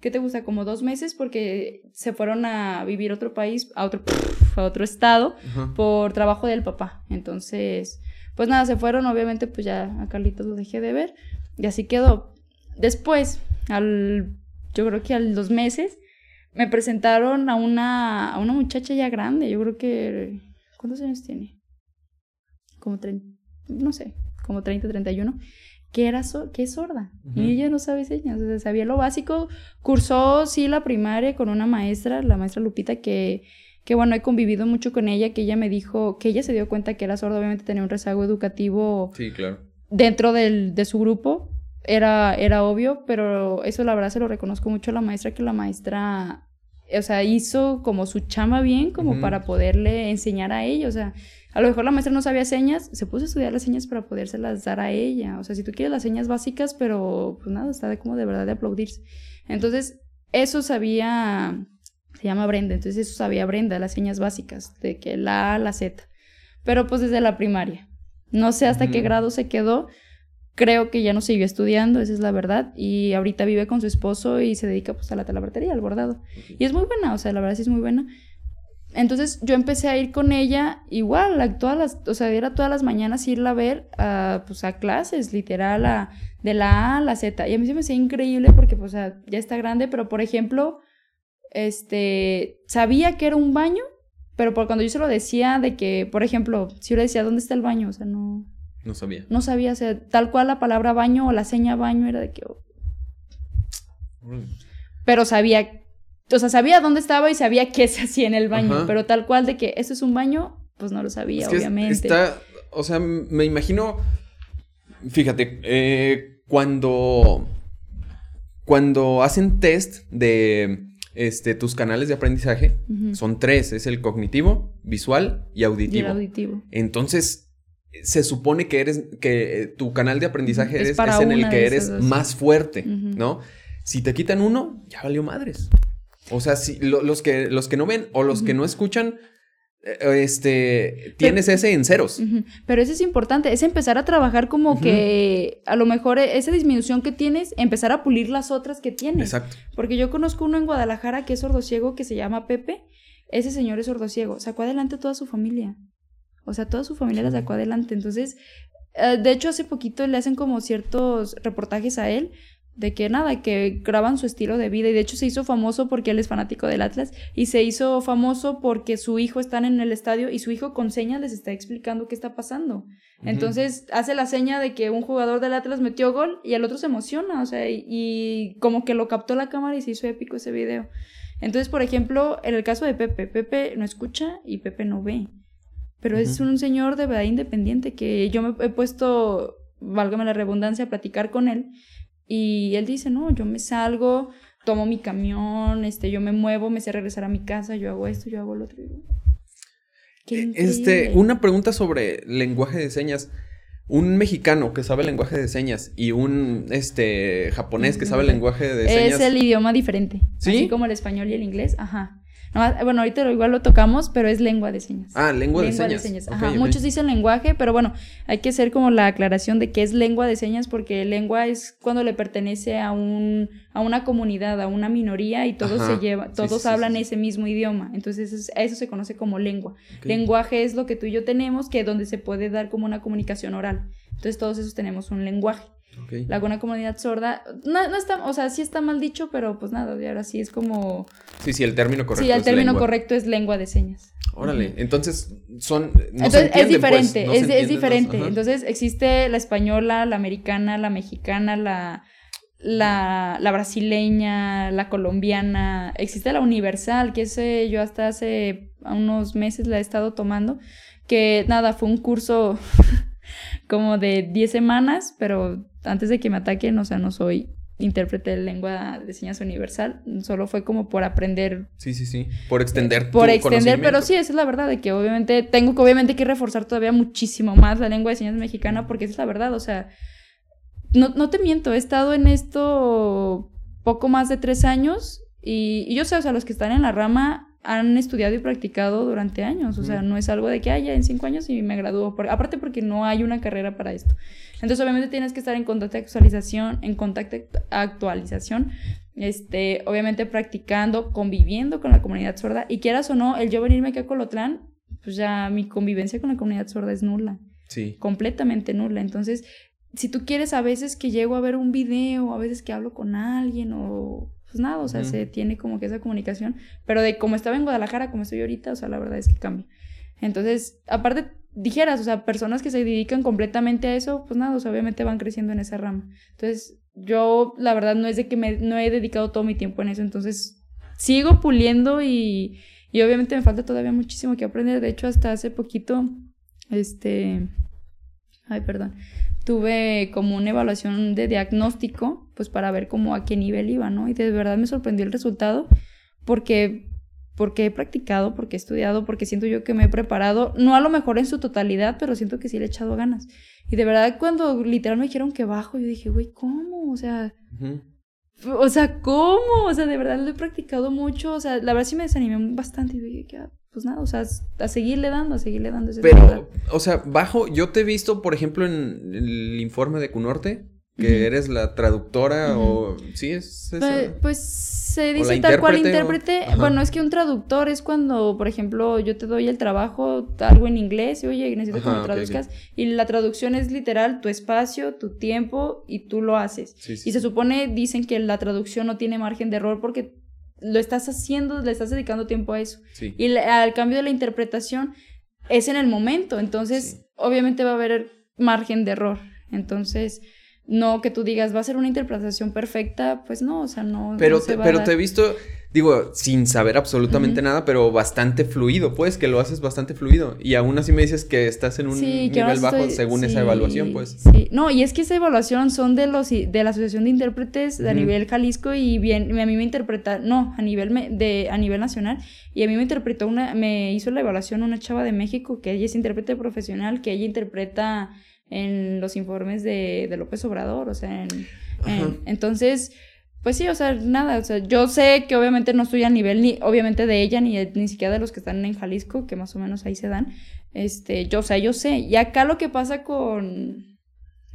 ¿qué te gusta? Como dos meses porque se fueron a vivir a otro país, a otro, a otro estado, por trabajo del papá. Entonces, pues nada, se fueron, obviamente, pues ya a Carlitos lo dejé de ver. Y así quedó. Después, al, yo creo que a los dos meses, me presentaron a una, a una muchacha ya grande, yo creo que... ¿Cuántos años tiene? Como 30, no sé, como 30, 31, que, era que es sorda. Y ella no sabe señas, o sea, sabía lo básico. Cursó, sí, la primaria con una maestra, la maestra Lupita, que, que bueno, he convivido mucho con ella, que ella me dijo, que ella se dio cuenta que era sorda, obviamente tenía un rezago educativo. Sí, claro. Dentro del, de su grupo, era, era obvio, pero eso la verdad se lo reconozco mucho a la maestra, que la maestra, o sea, hizo como su chama bien, como para poderle enseñar a ella, o sea, a lo mejor la maestra no sabía señas, se puso a estudiar las señas para podérselas dar a ella, o sea, si tú quieres las señas básicas, pero pues nada, está de como de verdad de aplaudirse. Entonces, eso sabía, se llama Brenda, entonces eso sabía Brenda, las señas básicas, de que la A, la Z, pero pues desde la primaria. No sé hasta qué grado se quedó, creo que ya no siguió estudiando, esa es la verdad, y ahorita vive con su esposo y se dedica pues a la talabartería, al bordado. Y es muy buena, o sea, la verdad sí es muy buena. Entonces yo empecé a ir con ella igual, a todas las, o sea, era todas las mañanas irla a ver a, pues, a clases, literal, a, de la A a la Z. Y a mí se me hacía increíble porque, pues, ya está grande, pero por ejemplo, este, sabía que era un baño, pero por cuando yo se lo decía de que, por ejemplo, si yo le decía, ¿dónde está el baño? O sea, no, no sabía. No sabía, o sea, tal cual la palabra baño o la seña baño era de que... Oh. Pero sabía o sea, sabía dónde estaba y sabía qué se hacía en el baño, pero tal cual de que esto es un baño, pues no lo sabía, obviamente. Está, o sea, me imagino, fíjate, eh, cuando, cuando hacen test de este, tus canales de aprendizaje, son tres, es el cognitivo, visual y auditivo. auditivo. Entonces, se supone que eres, que tu canal de aprendizaje es, en el que eres más fuerte, ¿no? Si te quitan uno, ya valió madres. O sea, si los, que, los que no ven o los que no escuchan, eh, este, tienes ese en ceros. Pero eso es importante, es empezar a trabajar como que a lo mejor e, esa disminución que tienes, empezar a pulir las otras que tienes. Exacto. Porque yo conozco uno en Guadalajara que es sordociego que se llama Pepe. Ese señor es sordociego, sacó adelante toda su familia. O sea, toda su familia la sacó adelante. Entonces, eh, de hecho, hace poquito le hacen como ciertos reportajes a él de que nada, que graban su estilo de vida y de hecho se hizo famoso porque él es fanático del Atlas y se hizo famoso porque su hijo está en el estadio y su hijo con señas les está explicando qué está pasando. Entonces hace la seña de que un jugador del Atlas metió gol y el otro se emociona, o sea, y, como que lo captó la cámara y se hizo épico ese video. Entonces, por ejemplo, en el caso de Pepe, Pepe no escucha y Pepe no ve. Pero es un señor de verdad independiente que yo me he puesto, válgame la redundancia, a platicar con él y él dice, no, yo me salgo, tomo mi camión, este, yo me muevo, me sé regresar a mi casa, yo hago esto, yo hago lo otro. Qué eh, este, una pregunta sobre lenguaje de señas. Un mexicano que sabe lenguaje de señas y un este japonés que sabe lenguaje de señas. Es el idioma diferente. ¿Sí? Así como el español y el inglés, ajá bueno, ahorita igual lo tocamos, pero es lengua de señas. Ah, lengua, de señas. De señas. Ajá, muchos dicen lenguaje, pero bueno, hay que hacer como la aclaración de qué es lengua de señas, porque lengua es cuando le pertenece a un a una comunidad, a una minoría y todos se lleva, todos hablan ese mismo idioma. Entonces eso se conoce como lengua. Lenguaje es lo que tú y yo tenemos, que es donde se puede dar como una comunicación oral. Entonces todos esos tenemos un lenguaje. La buena comunidad sorda, no, no, está, o sea, sí está mal dicho, pero pues nada, y ahora sí es como... Sí, sí, el término correcto. Sí, el término correcto es lengua de señas. Órale, entonces son... entonces es diferente, es, es, diferente. entonces existe la española, la americana, la mexicana, la, la, la, brasileña, la colombiana, existe la universal, que ese yo hasta hace unos meses la he estado tomando, que nada, fue un curso *laughs* como de 10 semanas, pero antes de que me ataquen, o sea, no soy intérprete de lengua de señas universal, solo fue como por aprender. Sí, sí, sí, por extender. por extender, pero sí, esa es la verdad, de que obviamente tengo que obviamente que reforzar todavía muchísimo más la lengua de señas mexicana, porque esa es la verdad, o sea, no, no te miento, he estado en esto poco más de tres años y, y yo sé, o sea, los que están en la rama han estudiado y practicado durante años. O sea, no es algo de que, haya en cinco años y me gradúo. aparte porque no hay una carrera para esto. Entonces, obviamente tienes que estar en contacto de actualización, en contacto actualización, este, obviamente practicando, conviviendo con la comunidad sorda. Y quieras o no, el yo venirme aquí a Colotlán, pues ya mi convivencia con la comunidad sorda es nula. Sí. Completamente nula. Entonces, si tú quieres a veces que llego a ver un video, a veces que hablo con alguien o pues nada, o sea, se tiene como que esa comunicación, pero de como estaba en Guadalajara, como estoy ahorita, o sea, la verdad es que cambia. Entonces, aparte, dijeras, o sea, personas que se dedican completamente a eso, pues nada, o sea, obviamente van creciendo en esa rama. Entonces, yo, la verdad, no es de que me, no he dedicado todo mi tiempo en eso, entonces, sigo puliendo y, y obviamente me falta todavía muchísimo que aprender. De hecho, hasta hace poquito, este, ay, perdón, tuve como una evaluación de diagnóstico, pues para ver cómo a qué nivel iba, ¿no? Y de verdad me sorprendió el resultado porque porque he practicado, porque he estudiado, porque siento yo que me he preparado, no a lo mejor en su totalidad, pero siento que sí le he echado ganas. Y de verdad cuando literal me dijeron que bajo, yo dije, güey, ¿cómo? O sea, o sea, ¿cómo? O sea, de verdad lo he practicado mucho, o sea, la verdad sí me desanimé bastante y dije, ah, pues nada, o sea, a seguirle dando, a seguirle dando. Ese Pero, o sea, bajo, yo te he visto, por ejemplo, en el informe de Cunorte, que eres la traductora o sí es pues, pues, se dice tal cual intérprete bueno es que un traductor es cuando por ejemplo yo te doy el trabajo algo en inglés y oye necesito que me traduzcas y la traducción es literal tu espacio tu tiempo y tú lo haces. Y se supone dicen que la traducción no tiene margen de error porque lo estás haciendo, le estás dedicando tiempo a eso. Y al cambio de la interpretación es en el momento, entonces obviamente va a haber margen de error. Entonces, no que tú digas, va a ser una interpretación perfecta, pues no, o sea, no. Pero, te, pero te he visto, digo, sin saber absolutamente nada, pero bastante fluido, pues, que lo haces bastante fluido. Y aún así me dices que estás en un nivel bajo según esa evaluación, pues. Sí, no, y es que esa evaluación son de los de la Asociación de Intérpretes a nivel Jalisco y bien, a mí me interpreta, no, a nivel de, a nivel nacional, y a mí me interpretó una, me hizo la evaluación una chava de México, que ella es intérprete profesional, que ella interpreta en los informes de, de López Obrador, o sea, en, entonces pues sí, o sea, nada, o sea, yo sé que obviamente no estoy a nivel ni, obviamente de ella, ni, ni siquiera de los que están en Jalisco, que más o menos ahí se dan, este, yo, o sea, yo sé, y acá lo que pasa con,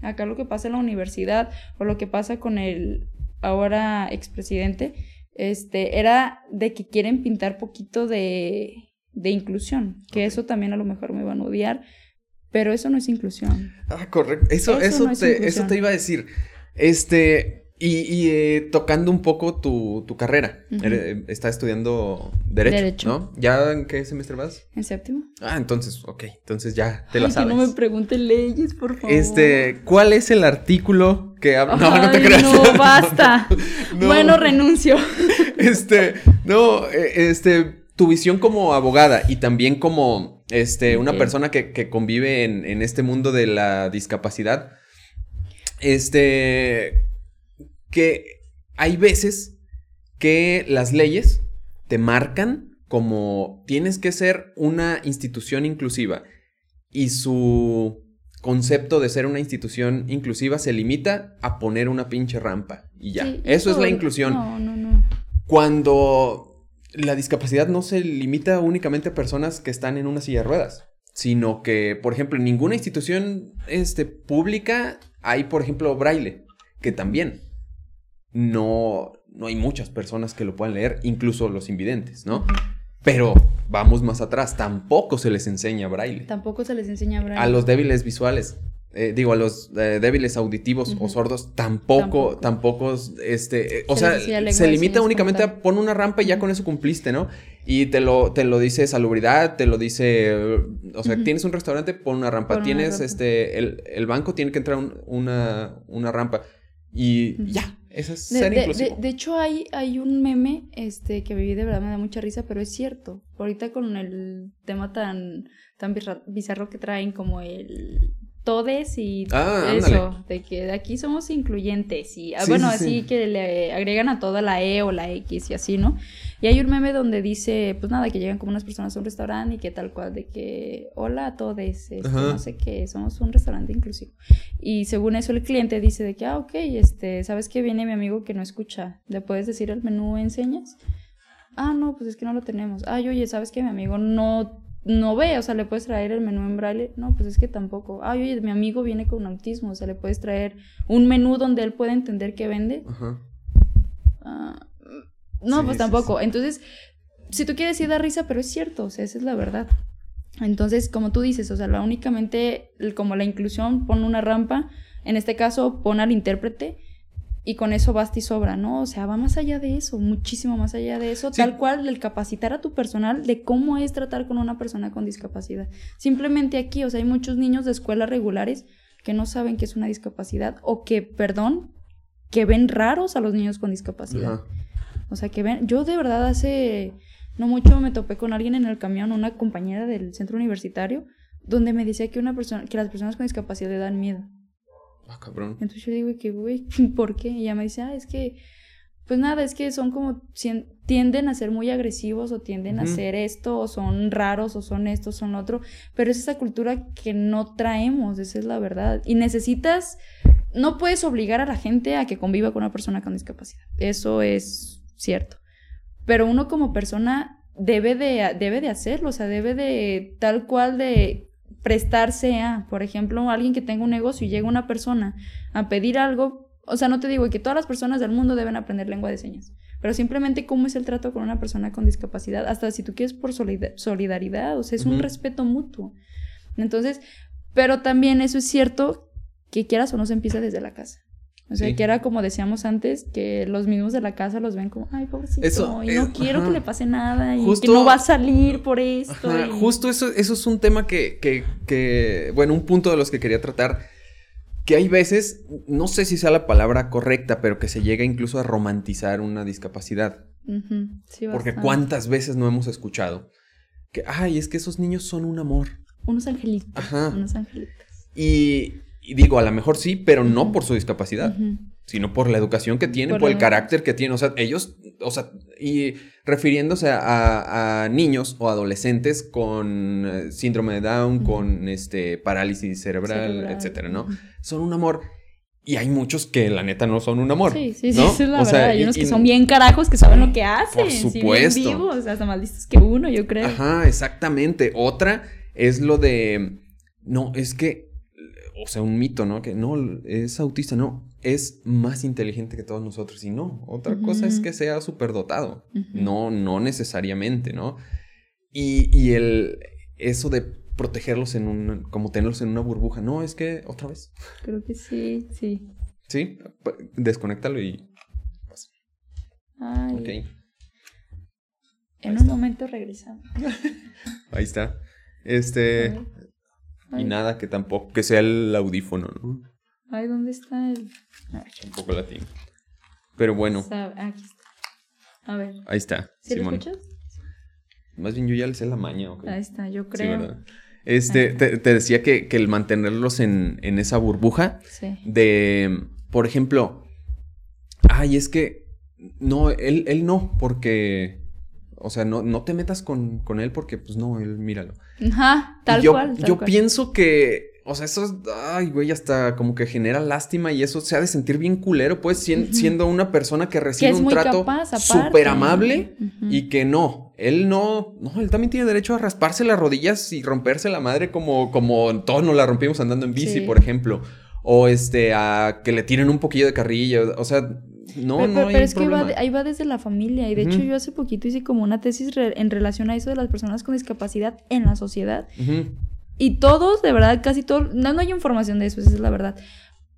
acá lo que pasa en la universidad, o lo que pasa con el ahora expresidente, este, era de que quieren pintar poquito de, de inclusión, que eso también a lo mejor me van a odiar, pero eso no es inclusión. Ah, correcto, eso, eso, te, eso te iba a decir, este... Y, eh, tocando un poco tu, carrera, estás estudiando Derecho, ¿no? ¿Ya en qué semestre vas? En séptimo. Ah, entonces, ok, entonces ya te lo sabes. Que no me pregunten leyes, por favor. Este, ¿cuál es el artículo que habla? No, no te creas. No, *laughs* basta. Bueno, renuncio. *laughs* Este, no, e, este, tu visión como abogada y también como, este, una persona que, que convive en, en este mundo de la discapacidad, este que hay veces que las leyes te marcan como tienes que ser una institución inclusiva y su concepto de ser una institución inclusiva se limita a poner una pinche rampa y ya. eso, es la inclusión. No, no, no. Cuando la discapacidad no se limita únicamente a personas que están en una silla de ruedas, sino que, por ejemplo, en ninguna institución este, pública hay, por ejemplo, braille, que también no, no hay muchas personas que lo puedan leer, incluso los invidentes, ¿no? Pero vamos más atrás, tampoco se les enseña braille. Tampoco se les enseña braille. A los débiles visuales, eh, digo, a los eh, débiles auditivos o sordos, tampoco, tampoco, este, eh, o sea, se limita únicamente a poner una rampa y ya con eso cumpliste, ¿no? Y te lo, te lo dice salubridad, te lo dice, o sea, tienes un restaurante, pon una rampa, tienes, este, el, banco tiene que entrar una, una rampa. Y ya, es ser de, De, hecho, hay, hay un meme este, que vi de verdad me da mucha risa, pero es cierto. Ahorita con el tema tan, tan bizarro que traen como el todes y ah, eso, de que de aquí somos incluyentes y ah, bueno, así que le agregan a toda la E o la X y así, ¿no? Y hay un meme donde dice, pues nada, que llegan como unas personas a un restaurante y que tal cual, de que, hola a todos, este, no sé qué, somos un restaurante inclusivo. Y según eso el cliente dice de que, ah, ok, este, ¿sabes que viene mi amigo que no escucha? ¿Le puedes decir el menú enseñas? Ah, no, pues es que no lo tenemos. Ay, oye, ¿sabes que mi amigo no no ve, o sea, le puedes traer el menú en braille. No, pues es que tampoco. Ay, oye, mi amigo viene con autismo, o sea, le puedes traer un menú donde él pueda entender qué vende. Ajá. Ah, no, pues tampoco. Entonces, si tú quieres ir da risa, pero es cierto, o sea, esa es la verdad. Entonces, como tú dices, o sea, la únicamente, como la inclusión, pone una rampa, en este caso, pon al intérprete y con eso basta y sobra, ¿no? O sea, va más allá de eso, muchísimo más allá de eso, tal cual el capacitar a tu personal de cómo es tratar con una persona con discapacidad. Simplemente aquí, o sea, hay muchos niños de escuelas regulares que no saben qué es una discapacidad o que, perdón, que ven raros a los niños con discapacidad. O sea, que ven, yo de verdad hace no mucho me topé con alguien en el camión, una compañera del centro universitario, donde me decía que una persona, que las personas con discapacidad le dan miedo. Ah, cabrón. Entonces yo digo que, güey, *laughs* ¿por qué? Y ella me dice, ah, es que, pues nada, es que son como, tienden a ser muy agresivos o tienden a hacer esto, o son raros, o son esto, son otro, pero es esa cultura que no traemos, esa es la verdad. Y necesitas, no puedes obligar a la gente a que conviva con una persona con discapacidad, eso es cierto. Pero uno como persona debe de, debe de hacerlo, o sea, debe de tal cual de prestarse a, por ejemplo, alguien que tenga un negocio y llega una persona a pedir algo, o sea, no te digo que todas las personas del mundo deben aprender lengua de señas, pero simplemente cómo es el trato con una persona con discapacidad, hasta si tú quieres por solidaridad, o sea, es un respeto mutuo. Entonces, pero también eso es cierto que quieras o no se empieza desde la casa. O sea, que era como decíamos antes, que los mismos de la casa los ven como, ay, pobrecito, y no quiero que le pase nada, y que no va a salir por esto. Justo eso, eso es un tema que, que, que, bueno, un punto de los que quería tratar, que hay veces, no sé si sea la palabra correcta, pero que se llega incluso a romantizar una discapacidad. Ujú, sí, Porque cuántas veces no hemos escuchado que, ay, es que esos niños son un amor. Unos angelitos. Ajá. Unos angelitos. Y, y digo, a lo mejor sí, pero no por su discapacidad, sino por la educación que tienen, Por por, el carácter que tienen. O sea, ellos, o sea, y refiriéndose a, a niños o adolescentes con eh, síndrome de Down, con este parálisis cerebral, Cerebral. etcétera, ¿no? Son un amor. Y hay muchos que la neta no son un amor. Sí, sí, sí, ¿no? es la O sea, verdad. Hay y- unos que y- son bien carajos que saben lo que hacen. Por sí, supuesto. bien vivos, hasta más listos que uno, yo creo. Ajá, exactamente. Otra es lo de. No, es que. O sea, un mito, ¿no? Que no, es autista, no. Es más inteligente que todos nosotros. Y no. Otra cosa es que sea superdotado. Ujú. No, no necesariamente, ¿no? Y, y el. Eso de protegerlos en un. como tenerlos en una burbuja. No, es que. Otra vez. Creo que sí, sí. Sí. Desconéctalo y. Ay, Ok. en ahí un está. momento regresamos. *laughs* Ahí está. Este. Y nada que tampoco. Que sea el audífono, ¿no? Ay, ¿dónde está el...? A ver. Un poco latín. Pero bueno, Aquí está. A ver. ahí está. ¿Sí lo escuchas? Más bien yo ya le sé la maña, ok. Ahí está, yo Sí, creo. ¿verdad? Este, te decía que, que el mantenerlos en, en esa burbuja Sí. de, por ejemplo, ay, es que, no, él, él no, porque, o sea, no, no te metas con, con él porque, pues no, él míralo. Ajá, tal yo, cual. tal yo cual. pienso que, o sea, eso es, ay, güey, hasta como que genera lástima y eso se ha de sentir bien culero, pues, Ujú. siendo una persona que recibe un trato súper amable y que no, él no, no, él también tiene derecho a rasparse las rodillas y romperse la madre como, como todos nos la rompimos andando en bici, Sí. por ejemplo. O este, a que le tiren un poquillo de carrilla, o sea, no, pero, no pero- hay pero es que va de- ahí va desde la familia. Y de hecho, yo hace poquito hice como una tesis re- en relación a eso de las personas con discapacidad en la sociedad. Y todos, de verdad, casi todos, no, no hay información de eso, esa es la verdad.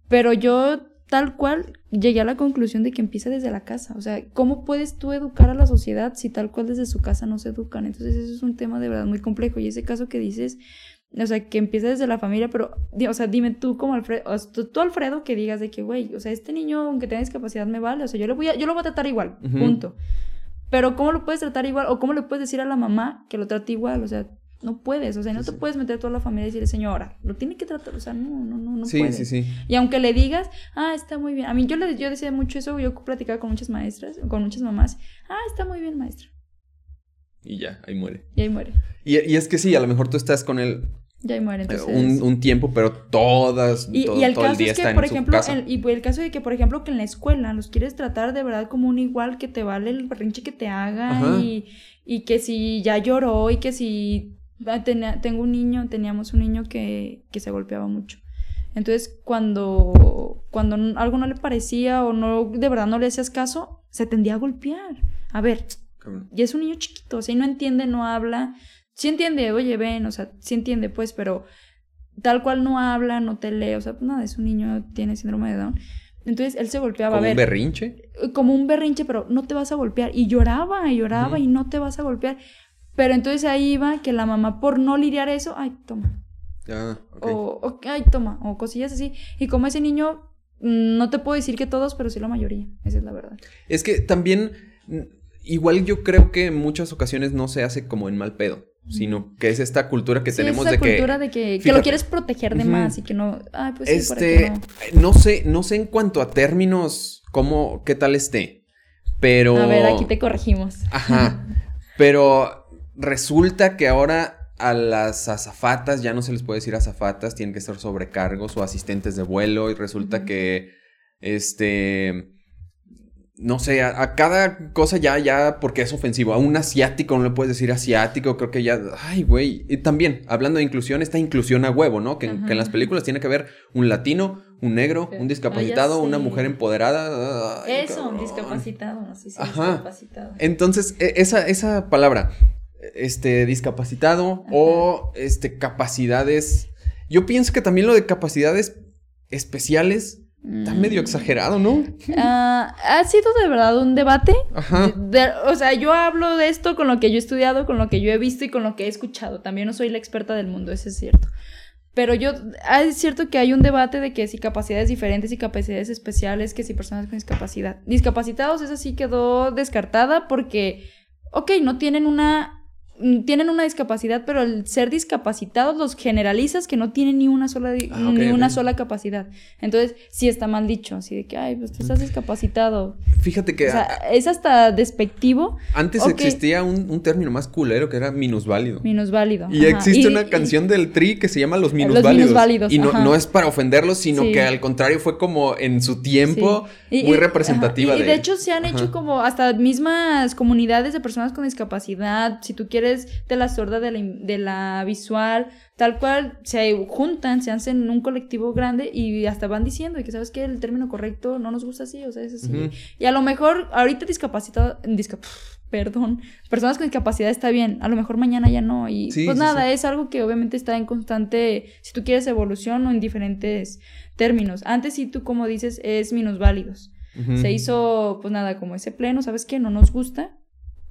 Pero yo, tal cual, llegué a la conclusión de que empieza desde la casa. O sea, ¿cómo puedes tú educar a la sociedad si tal cual desde su casa no se educan? Entonces, eso es un tema de verdad muy complejo. Y ese caso que dices, o sea, que empieza desde la familia, pero, o sea, dime tú como Alfredo, o sea, tú, tú, Alfredo, que digas de que, güey, o sea, este niño, aunque tenga discapacidad, me vale. O sea, yo, le voy a, yo lo voy a tratar igual, punto. Pero ¿cómo lo puedes tratar igual? ¿O cómo le puedes decir a la mamá que lo trate igual? O sea, no puedes. O sea, no Sí, te sí. puedes meter a toda la familia y decirle, señora, lo tiene que tratar. O sea, no, no, no, no sí, puedes. sí, sí. Y aunque le digas, ah, está muy bien. A mí yo, le, yo decía mucho eso, yo platicaba con muchas maestras, con muchas mamás. Ah, está muy bien, maestra. Y ya, ahí muere. Y ahí muere. Y, y es que sí, a lo mejor tú estás con él Y ahí muere. eh, Entonces... un, un tiempo, pero todas, Y, todo, y el todo el caso día es que, por ejemplo, el, y el caso de que, por ejemplo, que en la escuela los quieres tratar de verdad como un igual que te vale el berrinche que te haga y, y que si ya lloró y que si ah, tenía- tengo un niño, teníamos un niño que, que se golpeaba mucho. Entonces, cuando, cuando algo no le parecía o no, de verdad no le hacías caso, se tendía a golpear. A ver, y es un niño chiquito, o sea, y no entiende, no habla. Sí entiende, oye, ven, o sea, sí entiende, pues, pero tal cual no habla, no te lee, o sea, nada, es un niño, tiene síndrome de Down. Entonces él se golpeaba, Como a un berrinche. como un berrinche, pero no te vas a golpear. Y lloraba, y lloraba, y no te vas a golpear. Pero entonces ahí iba que la mamá, por no lidiar eso, ay, toma. Ah. O, o, ay, toma. O cosillas así. Y como ese niño, mm, no te puedo decir que todos, pero sí la mayoría. Esa es la verdad. Es que también, igual yo creo que en muchas ocasiones no se hace como en mal pedo, sino que es esta cultura que Sí, tenemos de que... cultura de que, que lo quieres proteger de más y que no. Ay, pues sí, este, no. no sé, no sé en cuanto a términos, cómo, qué tal esté, pero... A ver, aquí te corregimos. Ajá, *laughs* pero resulta que ahora a las azafatas ya no se les puede decir azafatas, tienen que ser sobrecargos o asistentes de vuelo y resulta que, este, no sé, a, a cada cosa ya, ya, porque es ofensivo, a un asiático no le puedes decir asiático, creo que ya, ay, güey, y también, hablando de inclusión, esta inclusión a huevo, ¿no? Que, en- que en las películas tiene que haber un latino, un negro, Ah, un ya discapacitado, una mujer empoderada. ay, Eso, cabrón. discapacitado, no sé si Ajá. discapacitado. Entonces, e- esa, esa palabra, este, discapacitado Ajá. o este, capacidades. Yo pienso que también lo de capacidades especiales está Mm. medio exagerado, ¿no? Ah, ha sido de verdad un debate. Ajá. De- o sea, yo hablo de esto con lo que yo he estudiado, con lo que yo he visto y con lo que he escuchado. También no soy la experta del mundo, eso es cierto. Pero yo, ah, es cierto que hay un debate de que si capacidades diferentes y capacidades especiales, que si personas con discapacidad. Discapacitados, esa sí quedó descartada porque, ok, no tienen una tienen una discapacidad, pero el ser discapacitados los generalizas que no tienen ni una sola ah, ni una sola capacidad. Entonces, sí está mal dicho, así de que, ay, pues tú estás discapacitado. Fíjate que... O sea, es hasta despectivo. Antes existía un, término más culero que era minusválido. Minusválido. Y existe una canción del Tri que se llama Los Minusválidos. Los minusválidos. Y no, no es para ofenderlos, sino que al contrario fue como en su tiempo muy representativa. Y, de... de hecho se han hecho como hasta mismas comunidades de personas con discapacidad, si tú quieres de la sorda, de la, de la visual, tal cual, se juntan, se hacen un colectivo grande y hasta van diciendo y que sabes que el término correcto no nos gusta así, o sea, es así. Y a lo mejor ahorita discapacitado, perdón, personas con discapacidad está bien, a lo mejor mañana ya no. Y pues nada, es algo que obviamente está en constante, si tú quieres evolución o en diferentes términos. Antes si tú como dices es minusválidos. Se hizo pues nada como ese pleno, ¿sabes qué? No nos gusta,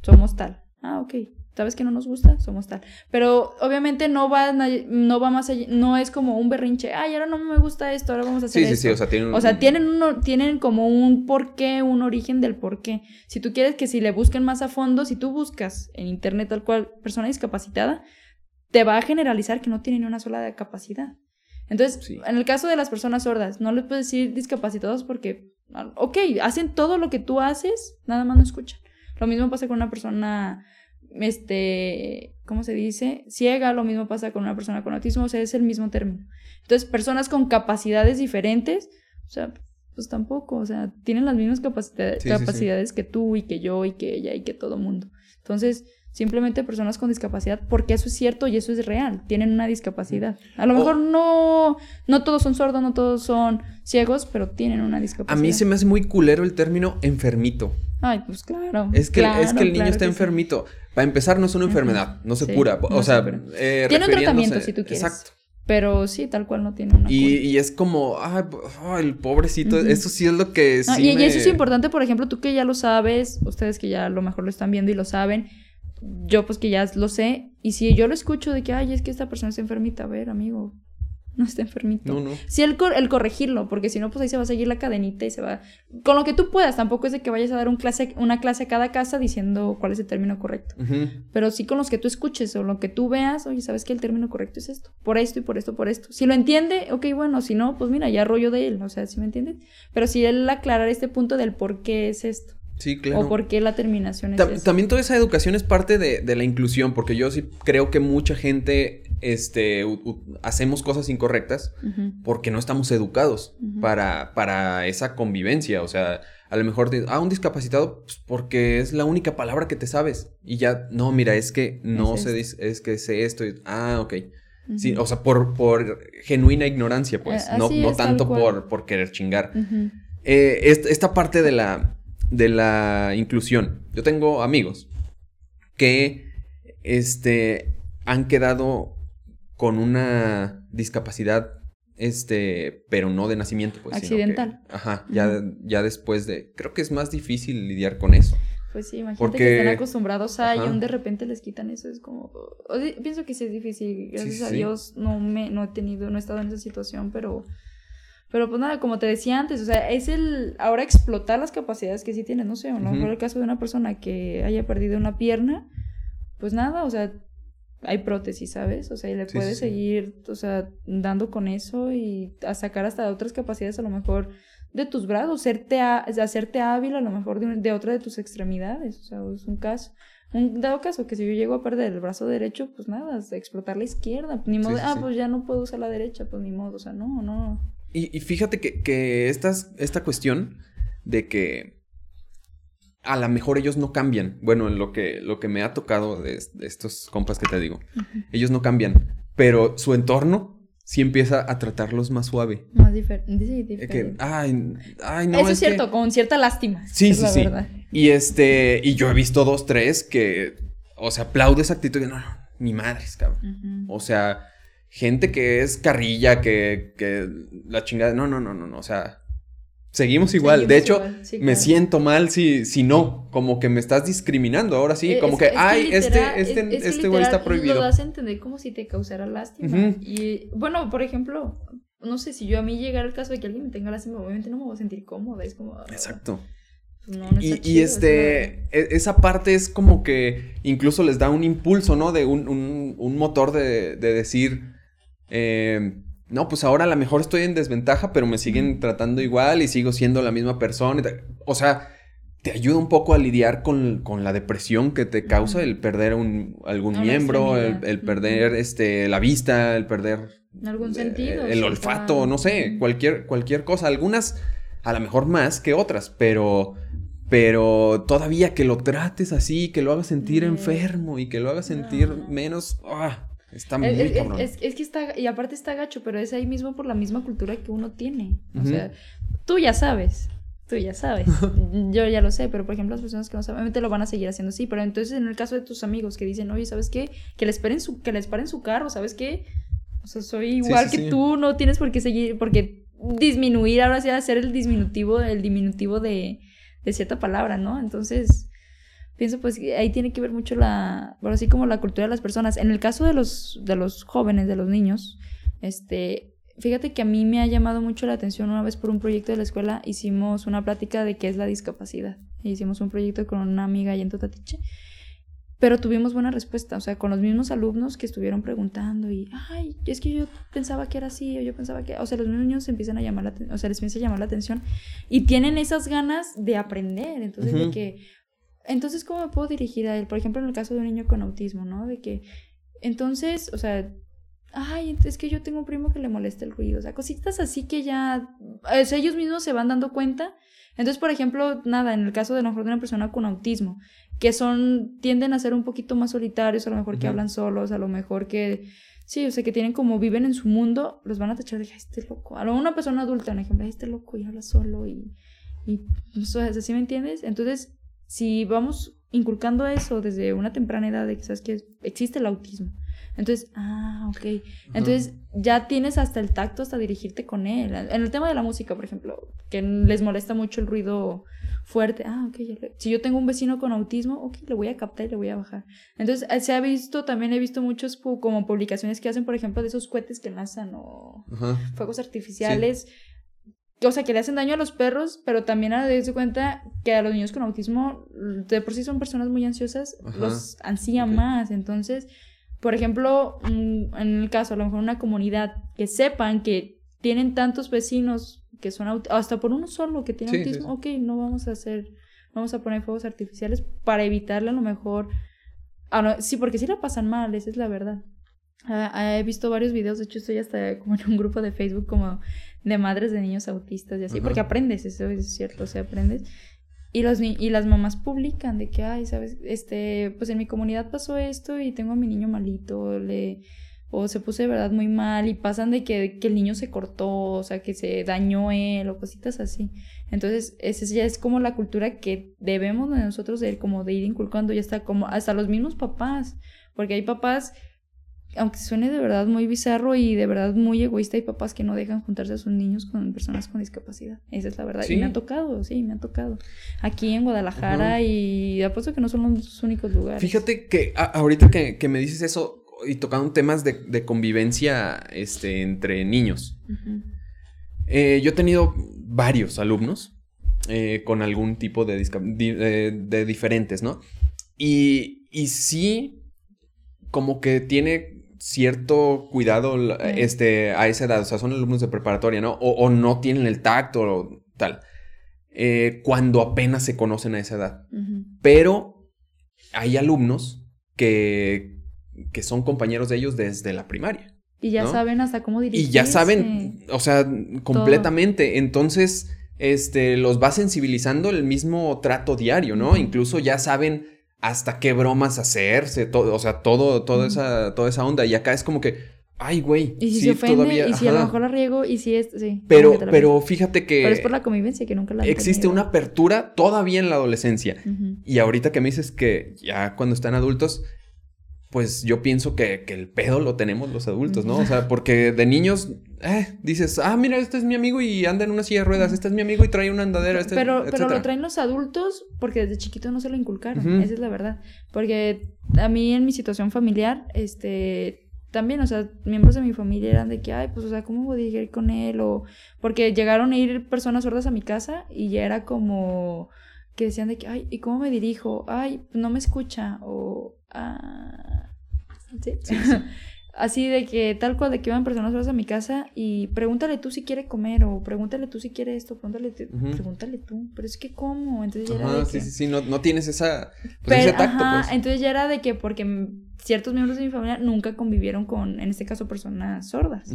somos tal. Ah, ok. ¿Sabes que no nos gusta? Somos tal. Pero obviamente no va, no va más allá, no es como un berrinche, ay, ahora no me gusta esto, ahora vamos a hacer esto. Sí, sí, o sea, tienen... O sea, tienen, uno, tienen como un porqué, un origen del porqué. Si tú quieres que si le busquen más a fondo, si tú buscas en internet tal cual persona discapacitada, te va a generalizar que no tiene ni una sola capacidad. Entonces, en el caso de las personas sordas, no les puedes decir discapacitados porque, ok, hacen todo lo que tú haces, nada más no escuchan. Lo mismo pasa con una persona este, ¿cómo se dice? Ciega, lo mismo pasa con una persona con autismo, o sea, es el mismo término. Entonces, personas con capacidades diferentes, o sea, pues tampoco, o sea, tienen las mismas capacidades que tú y que yo y que ella y que todo mundo. Entonces, simplemente personas con discapacidad, porque eso es cierto y eso es real, tienen una discapacidad. A lo mejor no, no todos son sordos, no todos son ciegos, pero tienen una discapacidad. A mí se me hace muy culero el término enfermito. Ay, pues claro. Es que, es que el niño está enfermito. Para empezar, no es una enfermedad, no se cura. o sea, eh, tiene un tratamiento si tú quieres. Exacto. Pero sí, tal cual no tiene una y, y es como, ay, el pobrecito, eso sí es lo que sí y, y, eso es importante, por ejemplo, tú que ya lo sabes, ustedes que ya a lo mejor lo están viendo y lo saben, yo pues que ya lo sé, y si yo lo escucho de que, ay, es que esta persona está enfermita, a ver, amigo, no está enfermito. No, no. Sí, el, el corregirlo, porque si no, pues ahí se va a seguir la cadenita y se va. Con lo que tú puedas, tampoco es de que vayas a dar un clase, una clase a cada casa diciendo cuál es el término correcto. Pero sí con los que tú escuches o lo que tú veas, oye, ¿sabes que el término correcto es esto? Por esto y por esto, por esto. Si lo entiende, ok, bueno, si no, pues mira, ya rollo de él, o sea, ¿sí me entiendes? Pero si él aclarar este punto del por qué es esto. Sí, claro. O por qué la terminación es También toda esa educación es parte de, la inclusión, porque yo sí creo que mucha gente este, hacemos cosas incorrectas porque no estamos educados para, para esa convivencia. O sea, a lo mejor, ah, un discapacitado, pues, porque es la única palabra que te sabes. Y ya, no, mira, es que no sé, dice, es que sé esto. ah, ok. Sí, o sea, por, por genuina ignorancia, pues, eh, no, no tanto por, por querer chingar. Eh, esta parte de la, de la inclusión. Yo tengo amigos que este, han quedado con una discapacidad, este, pero no de nacimiento, pues. Accidental. ajá, ya, ya después de, creo que es más difícil lidiar con eso. Pues sí, imagínate Porque... que están acostumbrados a y un de repente les quitan eso, es como, pienso que sí es difícil, gracias a Dios no me, no he tenido, no he estado en esa situación, pero pero pues nada, como te decía antes, o sea, es el ahora explotar las capacidades que sí tienes, no sé, a lo mejor el caso de una persona que haya perdido una pierna, pues nada, o sea, hay prótesis, ¿sabes? O sea, y le puedes seguir, o sea, dando con eso y a sacar hasta otras capacidades a lo mejor de tus brazos, hacerte, hacerte hábil a lo mejor de, de, otra de tus extremidades, o sea, es un caso. Un dado caso que si yo llego a perder el brazo derecho, pues nada, explotar la izquierda, ni modo, ah, pues ya no puedo usar la derecha, pues ni modo, o sea, no, no. Y, fíjate que, esta cuestión de que a lo mejor ellos no cambian. Bueno, lo que, lo que me ha tocado de, estos compas que te digo, ellos no cambian, pero su entorno sí empieza a tratarlos más suave. Más diferente. Sí, diferente. ay, ay, no. Eso es, cierto, con cierta lástima. Sí, sí, sí. Y este, y yo he visto dos, tres que, o sea, aplaude esa actitud de no, no, mi madre es cabrón. O sea, gente que es carrilla, que, que la chingada. No, no, no, no, no. O sea, seguimos igual. Seguimos de hecho, igual, sí, me siento mal si, si no, como que me estás discriminando ahora sí, Eh, como es que, es ay, literal- este, este, es- este güey está prohibido. Lo das a entender como si te causara lástima. Y bueno, por ejemplo, no sé, si yo a mí llegara el caso de que alguien me tenga lástima, obviamente no me voy a sentir cómoda. Es como. Exacto. pues no, no Y, y chido, este, e- esa parte es como que incluso les da un impulso, ¿no? De un, un- un motor de, de decir, eh, no, pues ahora a lo mejor estoy en desventaja, pero me siguen tratando igual y sigo siendo la misma persona. O sea, te ayuda un poco a lidiar con, con la depresión que te causa el perder un, algún miembro, el, perder este, la vista, el perder algún eh, sentido. el olfato, no sé, cualquier, cualquier cosa. Algunas a lo mejor más que otras, pero, pero todavía que lo trates así, que lo hagas sentir Mm. enfermo y que lo hagas sentir No. menos, ah, está muy Es, es- cabrón. es- es que está, y aparte está gacho, pero es ahí mismo por la misma cultura que uno tiene. O sea, tú ya sabes, tú ya sabes. *laughs* Yo ya lo sé, pero por ejemplo, las personas que no saben, obviamente lo van a seguir haciendo así. Pero entonces, en el caso de tus amigos que dicen, oye, ¿sabes qué? Que les paren su, que les paren su carro, ¿sabes qué? O sea, soy igual sí, que sí. tú, no tienes por qué seguir, porque disminuir ahora sí hacer el diminutivo, el diminutivo de, de cierta palabra, ¿no? Entonces, pienso pues que ahí tiene que ver mucho la, bueno, así como la cultura de las personas. En el caso de los, de los jóvenes, de los niños, este, fíjate que a mí me ha llamado mucho la atención una vez por un proyecto de la escuela, hicimos una plática de qué es la discapacidad. Hicimos un proyecto con una amiga allá en Totatiche. Pero tuvimos buena respuesta, o sea, con los mismos alumnos que estuvieron preguntando y, ay, es que yo pensaba que era así, o yo pensaba que, o sea, los niños empiezan a llamar la atención, o sea, les empieza a llamar la atención y tienen esas ganas de aprender, entonces de que, entonces, ¿cómo me puedo dirigir a él? Por ejemplo, en el caso de un niño con autismo, ¿no? De que, entonces, o sea, ay, es que yo tengo un primo que le molesta el ruido, o sea, cositas así que ya, o sea, ellos mismos se van dando cuenta. Entonces, por ejemplo, nada, en el caso de a lo mejor de una persona con autismo, que son, tienden a ser un poquito más solitarios, a lo mejor que hablan solos, a lo mejor que, sí, o sea, que tienen como, viven en su mundo, los van a tachar de, ay, este loco. A lo mejor una persona adulta, un ejemplo, ay, este loco y habla solo y, y, o sea, ¿sí me entiendes? Entonces, si vamos inculcando eso desde una temprana edad de que sabes que existe el autismo. Entonces, ah, ok. Entonces ya tienes hasta el tacto hasta dirigirte con él. En el tema de la música, por ejemplo, que les molesta mucho el ruido fuerte. Ah, ok. Si yo tengo un vecino con autismo, ok, le voy a captar y le voy a bajar. Entonces, eh, se ha visto, también he visto muchos como publicaciones que hacen, por ejemplo, de esos cohetes que lanzan o fuegos artificiales. O sea, que le hacen daño a los perros, pero también a darse cuenta que a los niños con autismo, de por sí son personas muy ansiosas, Ajá. los ansían Ok. más. Entonces, por ejemplo, en el caso, a lo mejor una comunidad que sepan que tienen tantos vecinos que son aut- hasta por uno solo que tiene Sí, sí, autismo, ok, no vamos a hacer, vamos a poner fuegos artificiales para evitarle a lo mejor. ah, no, sí, porque sí la pasan mal, esa es la verdad. Ah, ah, he visto varios videos, de hecho estoy hasta como en un grupo de Facebook como de madres de niños autistas y así, porque aprendes, eso es cierto, o sea, aprendes. Y, los, ni- y las mamás publican de que, ay, sabes, este, pues en mi comunidad pasó esto y tengo a mi niño malito, le, o se puso de verdad muy mal y pasan de que, que el niño se cortó, o sea, que se dañó él o cositas así. Entonces, esa ya es como la cultura que debemos de nosotros de, como de ir inculcando y hasta como, hasta los mismos papás, porque hay papás aunque suene de verdad muy bizarro y de verdad muy egoísta, hay papás que no dejan juntarse a sus niños con personas con discapacidad. Esa es la verdad. Sí. Y me ha tocado, sí, me ha tocado. Aquí en Guadalajara Ajá. y apuesto que no son los únicos lugares. Fíjate que a- ahorita que, que me dices eso y tocando temas de, de convivencia este, entre niños. Eh, yo he tenido varios alumnos eh, con algún tipo de, disca- di- eh, de diferentes, ¿no? Y, y sí, como que tiene cierto cuidado este, a esa edad, o sea, son alumnos de preparatoria, ¿no? O, o no tienen el tacto o tal, eh, cuando apenas se conocen a esa edad. Pero hay alumnos que, que son compañeros de ellos desde la primaria. Y ya ¿no? saben hasta cómo dirigirse. Y ya saben, o sea, completamente. Entonces, este, los va sensibilizando el mismo trato diario, ¿no? Incluso ya saben hasta qué bromas hacerse, todo, o sea, todo, toda esa, toda esa onda. Y acá es como que, ay, güey. Y si sí, se ofende, todavía, y si a lo mejor la riego, y si es, sí. Pero, pero fíjate que Pero es por la convivencia que nunca la existe tenido. una apertura todavía en la adolescencia. Y ahorita que me dices que ya cuando están adultos, pues yo pienso que, que, el pedo lo tenemos los adultos, ¿no? O sea, porque de niños eh, dices, ah, mira, este es mi amigo y anda en una silla de ruedas, este es mi amigo y trae una andadera. Este, pero, pero lo traen los adultos porque desde chiquito no se lo inculcaron, esa es la verdad. Porque a mí en mi situación familiar, este, también, o sea, miembros de mi familia eran de que, ay, pues, o sea, ¿cómo voy a ir con él? O porque llegaron a ir personas sordas a mi casa y ya era como que decían de que, ay, ¿y cómo me dirijo? Ay, no me escucha. O, ah, ¿sí? sí, sí. *laughs* Así de que tal cual de que van personas solas a mi casa y pregúntale tú si quiere comer o pregúntale tú si quiere esto, pregúntale, pregúntale tú, pero es que cómo, entonces ya era de sí, sí, sí, no, no tienes esa, pues, ese tacto, pues. entonces ya era de que porque ciertos miembros de mi familia nunca convivieron con, en este caso, personas sordas.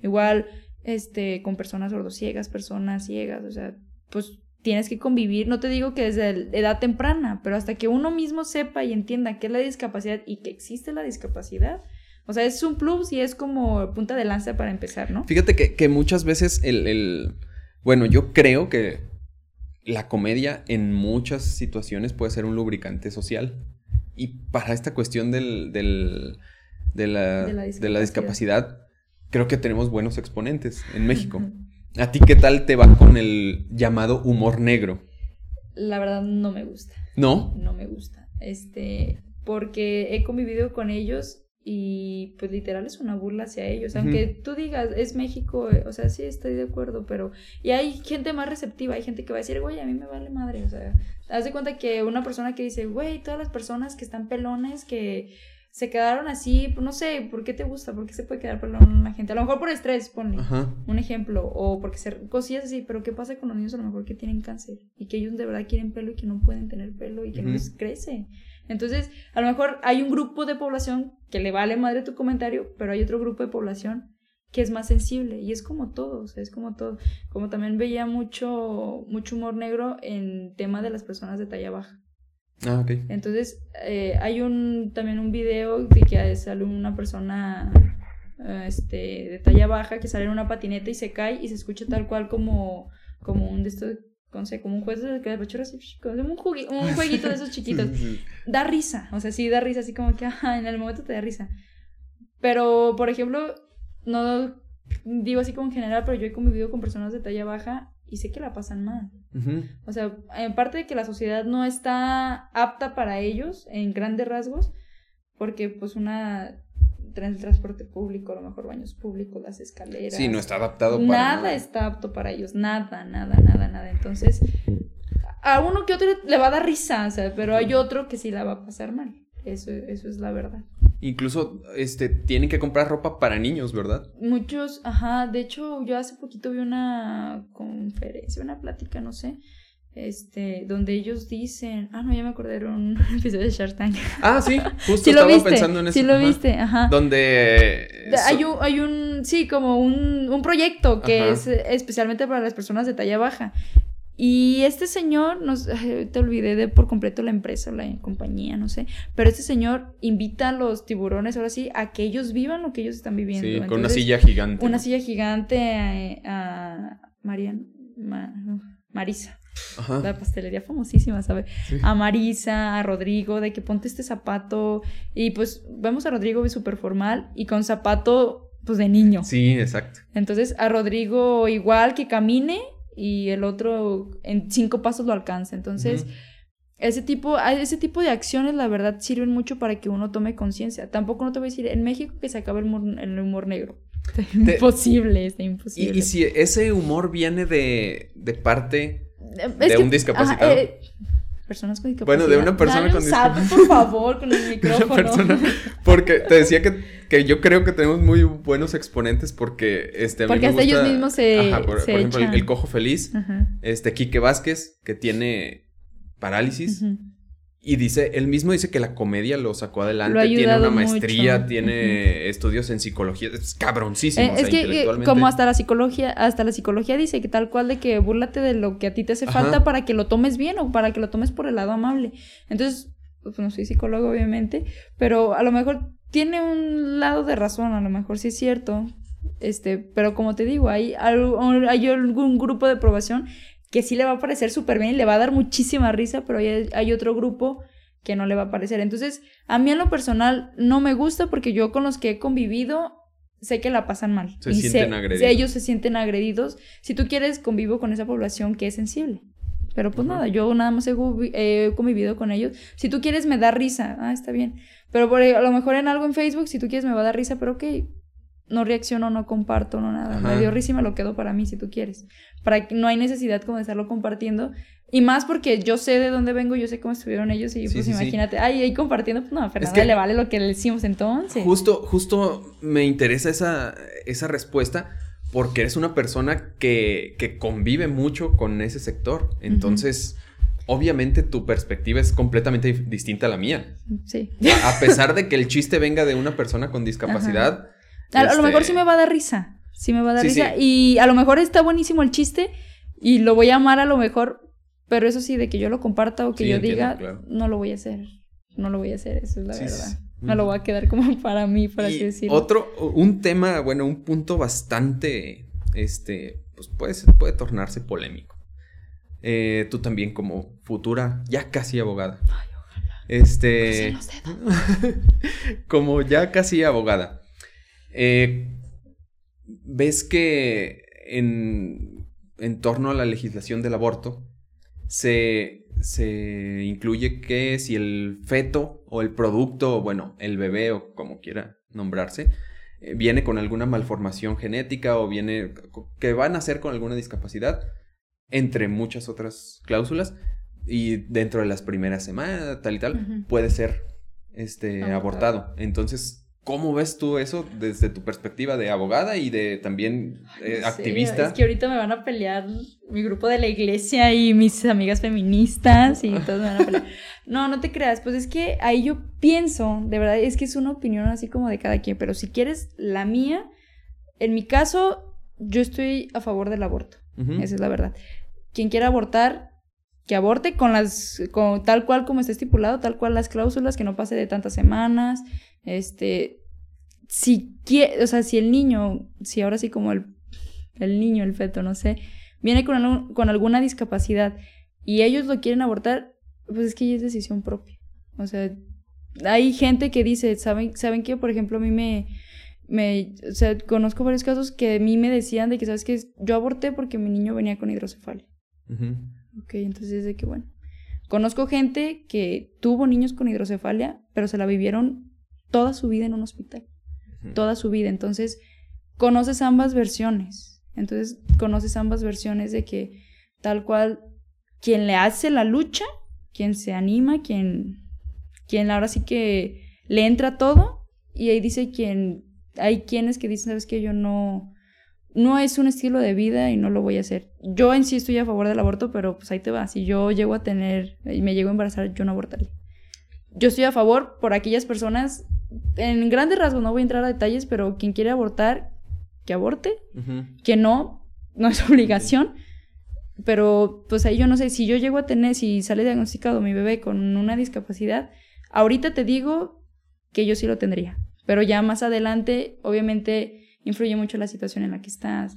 Igual, este, con personas sordociegas, personas ciegas, o sea, pues tienes que convivir, no te digo que desde edad temprana, pero hasta que uno mismo sepa y entienda qué es la discapacidad y que existe la discapacidad, o sea, es un plus y es como punta de lanza para empezar, ¿no? Fíjate que, muchas veces el, Bueno, yo creo que la comedia en muchas situaciones puede ser un lubricante social. Y para esta cuestión del, del de, la, de, la discapacidad, creo que tenemos buenos exponentes en México. ¿A ti qué tal te va con el llamado humor negro? La verdad no me gusta. ¿No? No me gusta. Este, porque he convivido con ellos y pues literal es una burla hacia ellos, aunque tú digas, es México, eh, o sea, sí estoy de acuerdo, pero... Y hay gente más receptiva, hay gente que va a decir, güey, a mí me vale madre, o sea, haz de cuenta que una persona que dice, güey, todas las personas que están pelones, que se quedaron así, pues, no sé, ¿por qué te gusta? ¿Por qué se puede quedar pelón la gente? A lo mejor por estrés, ponle un ejemplo, o porque ser cosillas así, pero ¿qué pasa con los niños a lo mejor que tienen cáncer? Y que ellos de verdad quieren pelo y que no pueden tener pelo y que no les crece. Entonces, a lo mejor hay un grupo de población que le vale madre tu comentario, pero hay otro grupo de población que es más sensible y es como todo, o sea, es como todo. Como también veía mucho, mucho humor negro en tema de las personas de talla baja. Ah, ok. Entonces, eh, hay un, también un video de que sale una persona este, de talla baja que sale en una patineta y se cae y se escucha tal cual como, como un de estos no sé, como un juez de como un, un *laughs* jueguito de esos chiquitos. Da risa, o sea, sí da risa, así como que, ajá, en el momento te da risa. Pero, por ejemplo, no digo así como en general, pero yo he convivido con personas de talla baja y sé que la pasan mal. O sea, en parte de que la sociedad no está apta para ellos en grandes rasgos, porque pues una el transporte público, a lo mejor baños públicos, las escaleras. Sí, no está adaptado para nada. está apto para ellos, nada, nada, nada, nada. Entonces, a uno que otro le va a dar risa, o sea, pero hay otro que sí la va a pasar mal. Eso, eso es la verdad. Incluso, este, tienen que comprar ropa para niños, ¿verdad? Muchos, ajá. De hecho, yo hace poquito vi una conferencia, una plática, no sé, este, donde ellos dicen, ah, no, ya me acordé de un *laughs* episodio de Shark Tank. Ah, sí, *laughs* justo estaba pensando en eso. Sí lo viste, ajá. Donde hay un, hay un, sí, como un, un proyecto que es especialmente para las personas de talla baja. Y este señor, nos, te olvidé de por completo la empresa, la compañía, no sé, pero este señor invita a los tiburones, ahora sí, a que ellos vivan lo que ellos están viviendo. Sí, con una silla gigante. Una silla gigante a, Marian, Marisa. La pastelería famosísima, ¿sabes? A Marisa, a Rodrigo, de que ponte este zapato. Y pues vemos a Rodrigo súper formal y con zapato, pues de niño. Sí, exacto. Entonces a Rodrigo igual que camine y el otro en cinco pasos lo alcanza. Entonces. Ese tipo, ese tipo de acciones, la verdad, sirven mucho para que uno tome conciencia. Tampoco no te voy a decir, en México que se acabe el humor, el humor negro. *laughs* imposible, está imposible. Y, y, si ese humor viene de, de parte de un discapacitado. Eh, personas con discapacidad. Bueno, de una persona con discapacidad. por favor, con el *laughs* micrófono. porque te decía que, que, yo creo que tenemos muy buenos exponentes porque este Porque hasta ellos mismos se Ajá, por, ejemplo, el, Cojo Feliz, este Quique Vázquez que tiene parálisis. Y dice, él mismo dice que la comedia lo sacó adelante, tiene una maestría, tiene estudios en psicología, es cabroncísimo. Eh, es que eh, como hasta la psicología, hasta la psicología dice que tal cual de que búrlate de lo que a ti te hace falta para que lo tomes bien o para que lo tomes por el lado amable. Entonces, pues no soy psicólogo obviamente, pero a lo mejor tiene un lado de razón, a lo mejor sí es cierto. Este, pero como te digo, hay, hay algún grupo de aprobación que sí le va a parecer súper bien y le va a dar muchísima risa, pero hay, hay otro grupo que no le va a parecer. Entonces, a mí en lo personal no me gusta porque yo con los que he convivido sé que la pasan mal. Se sienten agredidos. Ellos se sienten agredidos. Si tú quieres, convivo con esa población que es sensible. Pero pues nada, yo nada más he, convivido con ellos. Si tú quieres, me da risa. Ah, está bien. Pero por, a lo mejor en algo en Facebook, si tú quieres, me va a dar risa, pero ok, no reacciono, no comparto, no nada. Me dio risa y me lo quedo para mí si tú quieres. Para que no hay necesidad como de estarlo compartiendo. Y más porque yo sé de dónde vengo, yo sé cómo estuvieron ellos y pues imagínate, ay, ahí compartiendo, pues no, a Fernanda le vale lo que le decimos entonces. Justo, justo me interesa esa, esa respuesta porque eres una persona que, que convive mucho con ese sector. Entonces, obviamente tu perspectiva es completamente distinta a la mía. Sí. A pesar de que el chiste venga de una persona con discapacidad. A, lo mejor sí este, me va a dar risa. Sí me va a dar risa. Y a lo mejor está buenísimo el chiste y lo voy a amar a lo mejor, pero eso sí, de que yo lo comparta o que yo diga, no lo voy a hacer. No lo voy a hacer, eso es la verdad. No lo voy a quedar como *laughs* para mí, por así decirlo. Otro, un tema, bueno, un punto bastante, este, pues puede, puede tornarse polémico. Eh, tú también como futura, ya casi abogada. Ay, ojalá. Este, *laughs* como ya casi abogada. Eh, ves que en, en torno a la legislación del aborto se, se incluye que si el feto o el producto, o bueno, el bebé o como quiera nombrarse, eh, viene con alguna malformación genética o viene que va a nacer con alguna discapacidad, entre muchas otras cláusulas, y dentro de las primeras semanas, tal y tal, puede ser este, abortado. Entonces, ¿Cómo ves tú eso desde tu perspectiva de abogada y de también eh, activista? Es que ahorita me van a pelear mi grupo de la iglesia y mis amigas feministas y todos me van a pelear. *laughs* No, no te creas, pues es que ahí yo pienso, de verdad, es que es una opinión así como de cada quien, pero si quieres la mía, en mi caso, yo estoy a favor del aborto, esa es la verdad. Quien quiera abortar, que aborte con las, con, tal cual como está estipulado, tal cual las cláusulas, que no pase de tantas semanas, este, si quiere, o sea, si el niño, si ahora sí como el, el niño, el feto, no sé, viene con, con alguna discapacidad y ellos lo quieren abortar, pues es que ya es decisión propia. O sea, hay gente que dice, ¿saben, ¿saben qué? Por ejemplo, a mí me, me, o sea, conozco varios casos que a mí me decían de que, ¿sabes qué? Yo aborté porque mi niño venía con hidrocefalia. Ok, entonces es de que, bueno. Conozco gente que tuvo niños con hidrocefalia, pero se la vivieron toda su vida en un hospital. Toda su vida. Entonces, conoces ambas versiones. Entonces, conoces ambas versiones de que tal cual quien le hace la lucha, quien se anima, quien, quien ahora sí que le entra todo, y ahí dice quien, hay quienes que dicen, sabes que yo no, no es un estilo de vida y no lo voy a hacer. Yo en sí estoy a favor del aborto, pero pues ahí te va, si yo llego a tener y me llego a embarazar, yo no abortaría. Yo estoy a favor por aquellas personas en grandes rasgos, no voy a entrar a detalles, pero quien quiere abortar, que aborte, que no, no es *laughs* obligación. Pero pues ahí yo no sé, si yo llego a tener, si sale diagnosticado mi bebé con una discapacidad, ahorita te digo que yo sí lo tendría. Pero ya más adelante, obviamente, influye mucho la situación en la que estás,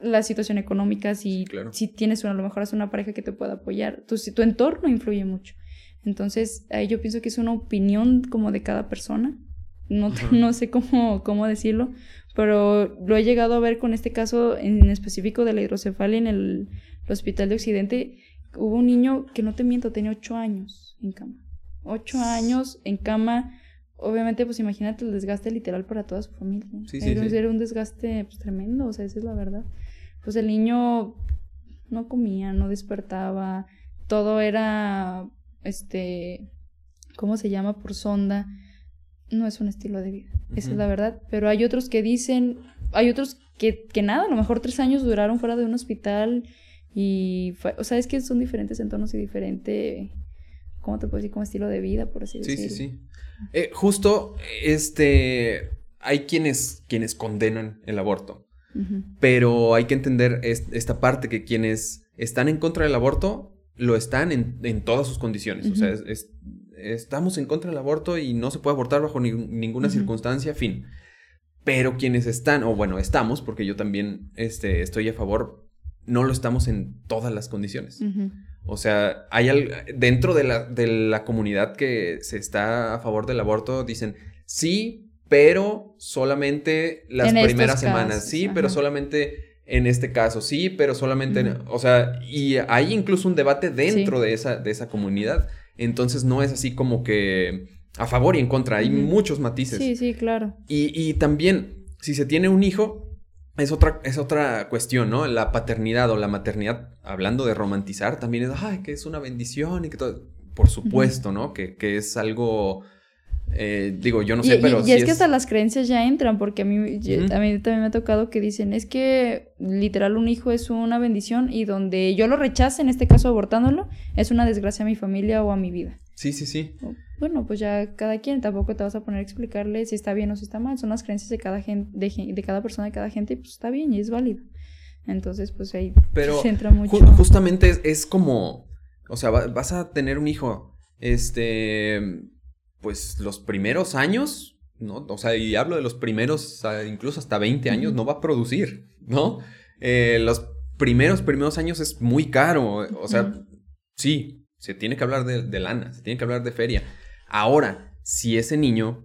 la situación económica, si, si tienes una, a lo mejor es una pareja que te pueda apoyar, tu, tu entorno influye mucho. Entonces, ahí yo pienso que es una opinión como de cada persona. No, no sé cómo, cómo decirlo, pero lo he llegado a ver con este caso en específico de la hidrocefalia en el, hospital de Occidente. Hubo un niño que no te miento, tenía ocho años en cama. Ocho años en cama. Obviamente, pues imagínate el desgaste literal para toda su familia. Sí, sí, era, un desgaste pues, tremendo, o sea, esa es la verdad. Pues el niño no comía, no despertaba, todo era este, ¿cómo se llama? Por sonda, no es un estilo de vida. Esa es la verdad. Pero hay otros que dicen, hay otros que, que nada, a lo mejor tres años duraron fuera de un hospital y, o sea, es que son diferentes entornos y diferente, ¿cómo te puedo decir? Como estilo de vida, por así decirlo. Sí, sí, sí. Eh, justo, este, hay quienes, quienes condenan el aborto. Pero hay que entender esta parte que quienes están en contra del aborto lo están en, todas sus condiciones. O sea, estamos en contra del aborto y no se puede abortar bajo ninguna circunstancia, fin. Pero quienes están, o bueno, estamos, porque yo también este, estoy a favor, no lo estamos en todas las condiciones. O sea, hay al- dentro de la, de la comunidad que se está a favor del aborto, dicen sí, pero solamente las En primeras semanas, casos, sí, pero solamente en este caso, sí, pero solamente, o sea, y hay incluso un debate dentro Sí. de, esa, de esa comunidad. Entonces no es así como que a favor y en contra, hay muchos matices. Sí, sí, claro. Y, y también, si se tiene un hijo, es otra, es otra cuestión, ¿no? La paternidad o la maternidad, hablando de romantizar, también es, ay, que es una bendición y que todo. Por supuesto, ¿no? Que, que es algo. eh, digo, yo no Y- sé, y, pero. y sí es que hasta las creencias ya entran, porque a mí, a mí también me ha tocado que dicen, es que literal un hijo es una bendición y donde yo lo rechace, en este caso abortándolo, es una desgracia a mi familia o a mi vida. Sí, sí, sí. Bueno, pues ya cada quien, tampoco te vas a poner a explicarle si está bien o si está mal, son las creencias de cada, gen- de, de cada persona, de cada gente, y pues está bien y es válido. Entonces, pues ahí Pero *laughs* se entra mucho. Ju- justamente es, es como, o sea, va- vas a tener un hijo, este, pues los primeros años, ¿no? O sea, y hablo de los primeros, incluso hasta 20 años, no va a producir, ¿no? Eh, los primeros, primeros años es muy caro, o sea, sí, se tiene que hablar de, de lana, se tiene que hablar de feria. Ahora, si ese niño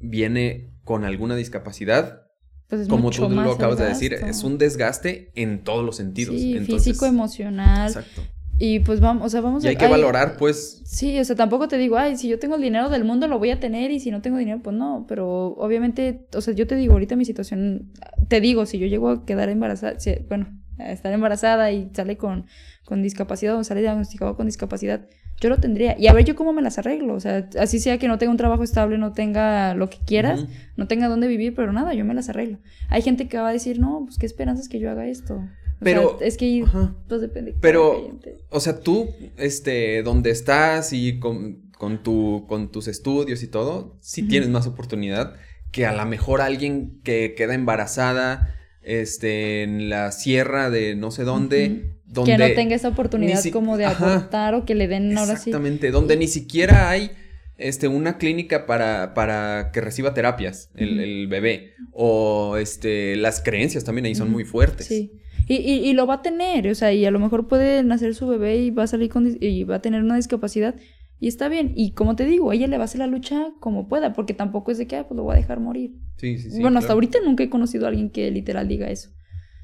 viene con alguna discapacidad, Pues es como tú lo acabas de decir, es un desgaste en todos los sentidos. Sí, Entonces, físico, emocional. Exacto. Y pues vamos, o sea, vamos Y a... hay que ay, valorar, pues, Sí, o sea, tampoco te digo, ay, si yo tengo el dinero del mundo lo voy a tener y si no tengo dinero, pues no, pero obviamente, o sea, yo te digo, ahorita mi situación, te digo, si yo llego a quedar embarazada, si- bueno, a estar embarazada y sale con, con discapacidad o sale diagnosticado con discapacidad, yo lo tendría. Y a ver yo cómo me las arreglo, o sea, así sea que no tenga un trabajo estable, no tenga lo que quieras, no tenga dónde vivir, pero nada, yo me las arreglo. Hay gente que va a decir, no, pues qué esperanzas que yo haga esto. O Pero- sea, es que, pues depende. de Pero-. O sea, tú, este, donde estás y con, con, tu, con tus estudios y todo, sí Ujú. tienes más oportunidad que a lo mejor alguien que queda embarazada, este, en la sierra de no sé dónde. Donde... que no tenga esa oportunidad si- como de Ajá. aportar o que le den ahora sí. Exactamente, donde ni siquiera hay este, una clínica para, para que reciba terapias el, bebé. O este, las creencias también ahí son muy fuertes. Sí. Y, y, y lo va a tener, o sea, y a lo mejor puede nacer su bebé y va a salir con y va a tener una discapacidad y está bien. Y como te digo, ella le va a hacer la lucha como pueda, porque tampoco es de que, ah, pues lo voy a dejar morir. Sí, sí, sí, bueno, hasta ahorita nunca he conocido a alguien que literal diga eso.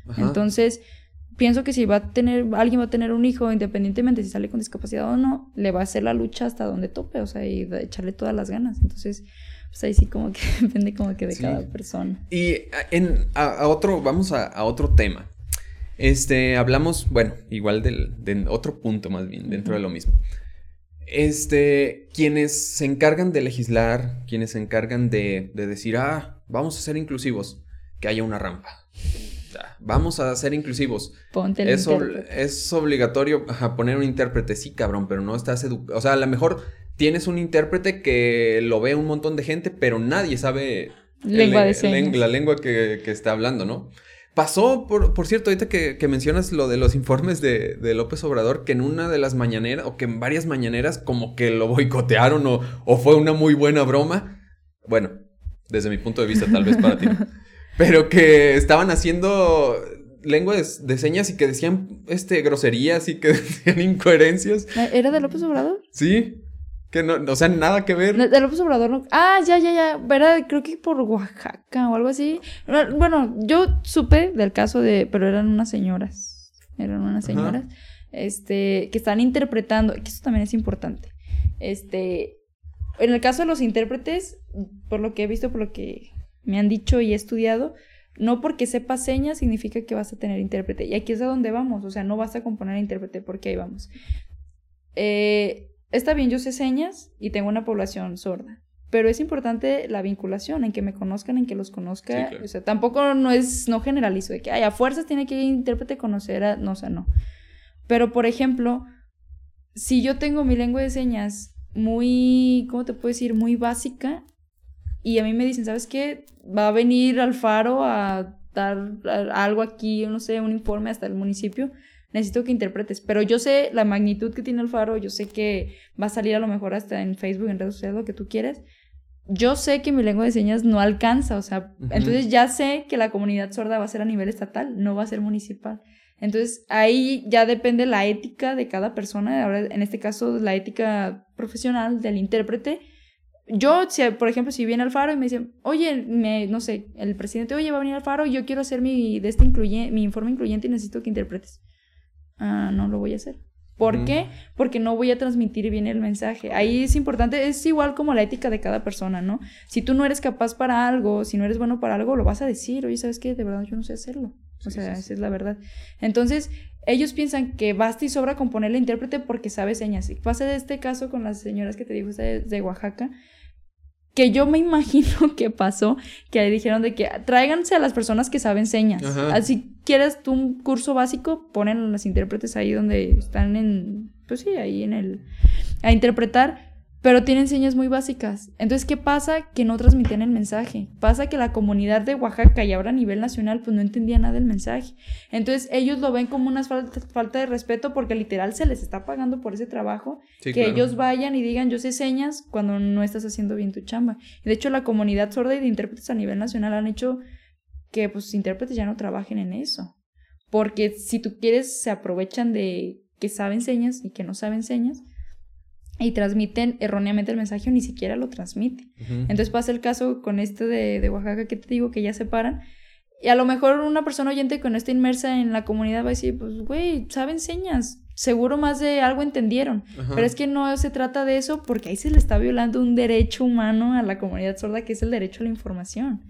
Ajá. Entonces, pienso que si va a tener, alguien va a tener un hijo, independientemente si sale con discapacidad o no, le va a hacer la lucha hasta donde tope, o sea, y echarle todas las ganas. Entonces, pues ahí sí como que *laughs* depende como que de Sí. cada persona. Y a- en, a, a otro, vamos a, a otro tema. Este, hablamos, bueno, igual del, de otro punto más bien, dentro de lo mismo. Este, quienes se encargan de legislar, quienes se encargan de, de decir, ah, vamos a ser inclusivos, que haya una rampa. Vamos a ser inclusivos. Ponte el Es, ob- es obligatorio poner un intérprete, sí, cabrón, pero no estás educado. O sea, a lo mejor tienes un intérprete que lo ve un montón de gente, pero nadie sabe el- Lengua de el- señas. la lengua que, que está hablando, ¿no? Pasó, por, por cierto, ahorita que, que mencionas lo de los informes de, de López Obrador, que en una de las mañaneras, o que en varias mañaneras, como que lo boicotearon o, o fue una muy buena broma. Bueno, desde mi punto de vista, tal vez para ti. *laughs* Pero que estaban haciendo lengua de, de señas y que decían este, groserías y que *laughs* decían incoherencias. ¿Era de López Obrador? Sí, que no, o sea, nada que ver. De López Obrador no. Ah, ya, ya, ya. Era, creo que por Oaxaca o algo así. Bueno, yo supe del caso de. Pero eran unas señoras. Eran unas Ajá. señoras. Este. Que están interpretando. Que eso también es importante. Este. En el caso de los intérpretes, por lo que he visto, por lo que me han dicho y he estudiado, no porque sepas señas significa que vas a tener intérprete. Y aquí es a donde vamos. O sea, no vas a componer intérprete porque ahí vamos. Eh, está bien, yo sé señas y tengo una población sorda. Pero es importante la vinculación, en que me conozcan, en que los conozca. Sí, claro. O sea, tampoco no es, no generalizo, de que ay, a fuerzas tiene que ir intérprete conocer a. No, o sea, no. Pero, por ejemplo, si yo tengo mi lengua de señas muy, ¿cómo te puedo decir? Muy básica, y a mí me dicen, ¿sabes qué? Va a venir Alfaro a dar algo aquí, no sé, un informe hasta el municipio. Necesito que interpretes. Pero yo sé la magnitud que tiene Alfaro, yo sé que va a salir a lo mejor hasta en Facebook, en redes sociales, lo que tú quieras. Yo sé que mi lengua de señas no alcanza, o sea, Ujú. entonces ya sé que la comunidad sorda va a ser a nivel estatal, no va a ser municipal. Entonces ahí ya depende la ética de cada persona, ahora en este caso la ética profesional del intérprete. Yo, si, por ejemplo, si viene al faro y me dice, oye, me, no sé, el presidente, oye, va a venir al faro y yo quiero hacer mi, de este incluye, mi informe incluyente y necesito que interpretes. Ah, no lo voy a hacer. ¿Por qué? Porque no voy a transmitir bien el mensaje. Ahí es importante, es igual como la ética de cada persona, ¿no? Si tú no eres capaz para algo, si no eres bueno para algo, lo vas a decir, oye, ¿sabes qué? De verdad yo no sé hacerlo. O sea, esa es la verdad. Entonces, ellos piensan que basta y sobra con ponerle intérprete porque sabe señas. Y pasa de este caso con las señoras que te dijo de, de Oaxaca, que yo me *laughs* imagino que pasó, que le dijeron de que tráiganse a las personas que saben señas. Así quieres tú un curso básico, ponen las intérpretes ahí donde están en, pues sí, ahí en el, a interpretar pero tienen señas muy básicas. Entonces, ¿qué pasa? Que no transmitían el mensaje. Pasa que la comunidad de Oaxaca y ahora a nivel nacional, pues no entendía nada del mensaje. Entonces, ellos lo ven como una falta, de respeto porque literal se les está pagando por ese trabajo. que ellos vayan y digan, yo sé señas cuando no estás haciendo bien tu chamba. De hecho, la comunidad sorda y de intérpretes a nivel nacional han hecho que, pues, intérpretes ya no trabajen en eso. Porque si tú quieres, se aprovechan de que saben señas y que no saben señas y transmiten erróneamente el mensaje o ni siquiera lo transmiten. Entonces pasa el caso con este de, Oaxaca que te digo que ya se paran. Y a lo mejor una persona oyente que no esté inmersa en la comunidad va a decir, pues, güey, saben señas, seguro más de algo entendieron. Pero es que no se trata de eso porque ahí se le está violando un derecho humano a la comunidad sorda que es el derecho a la información.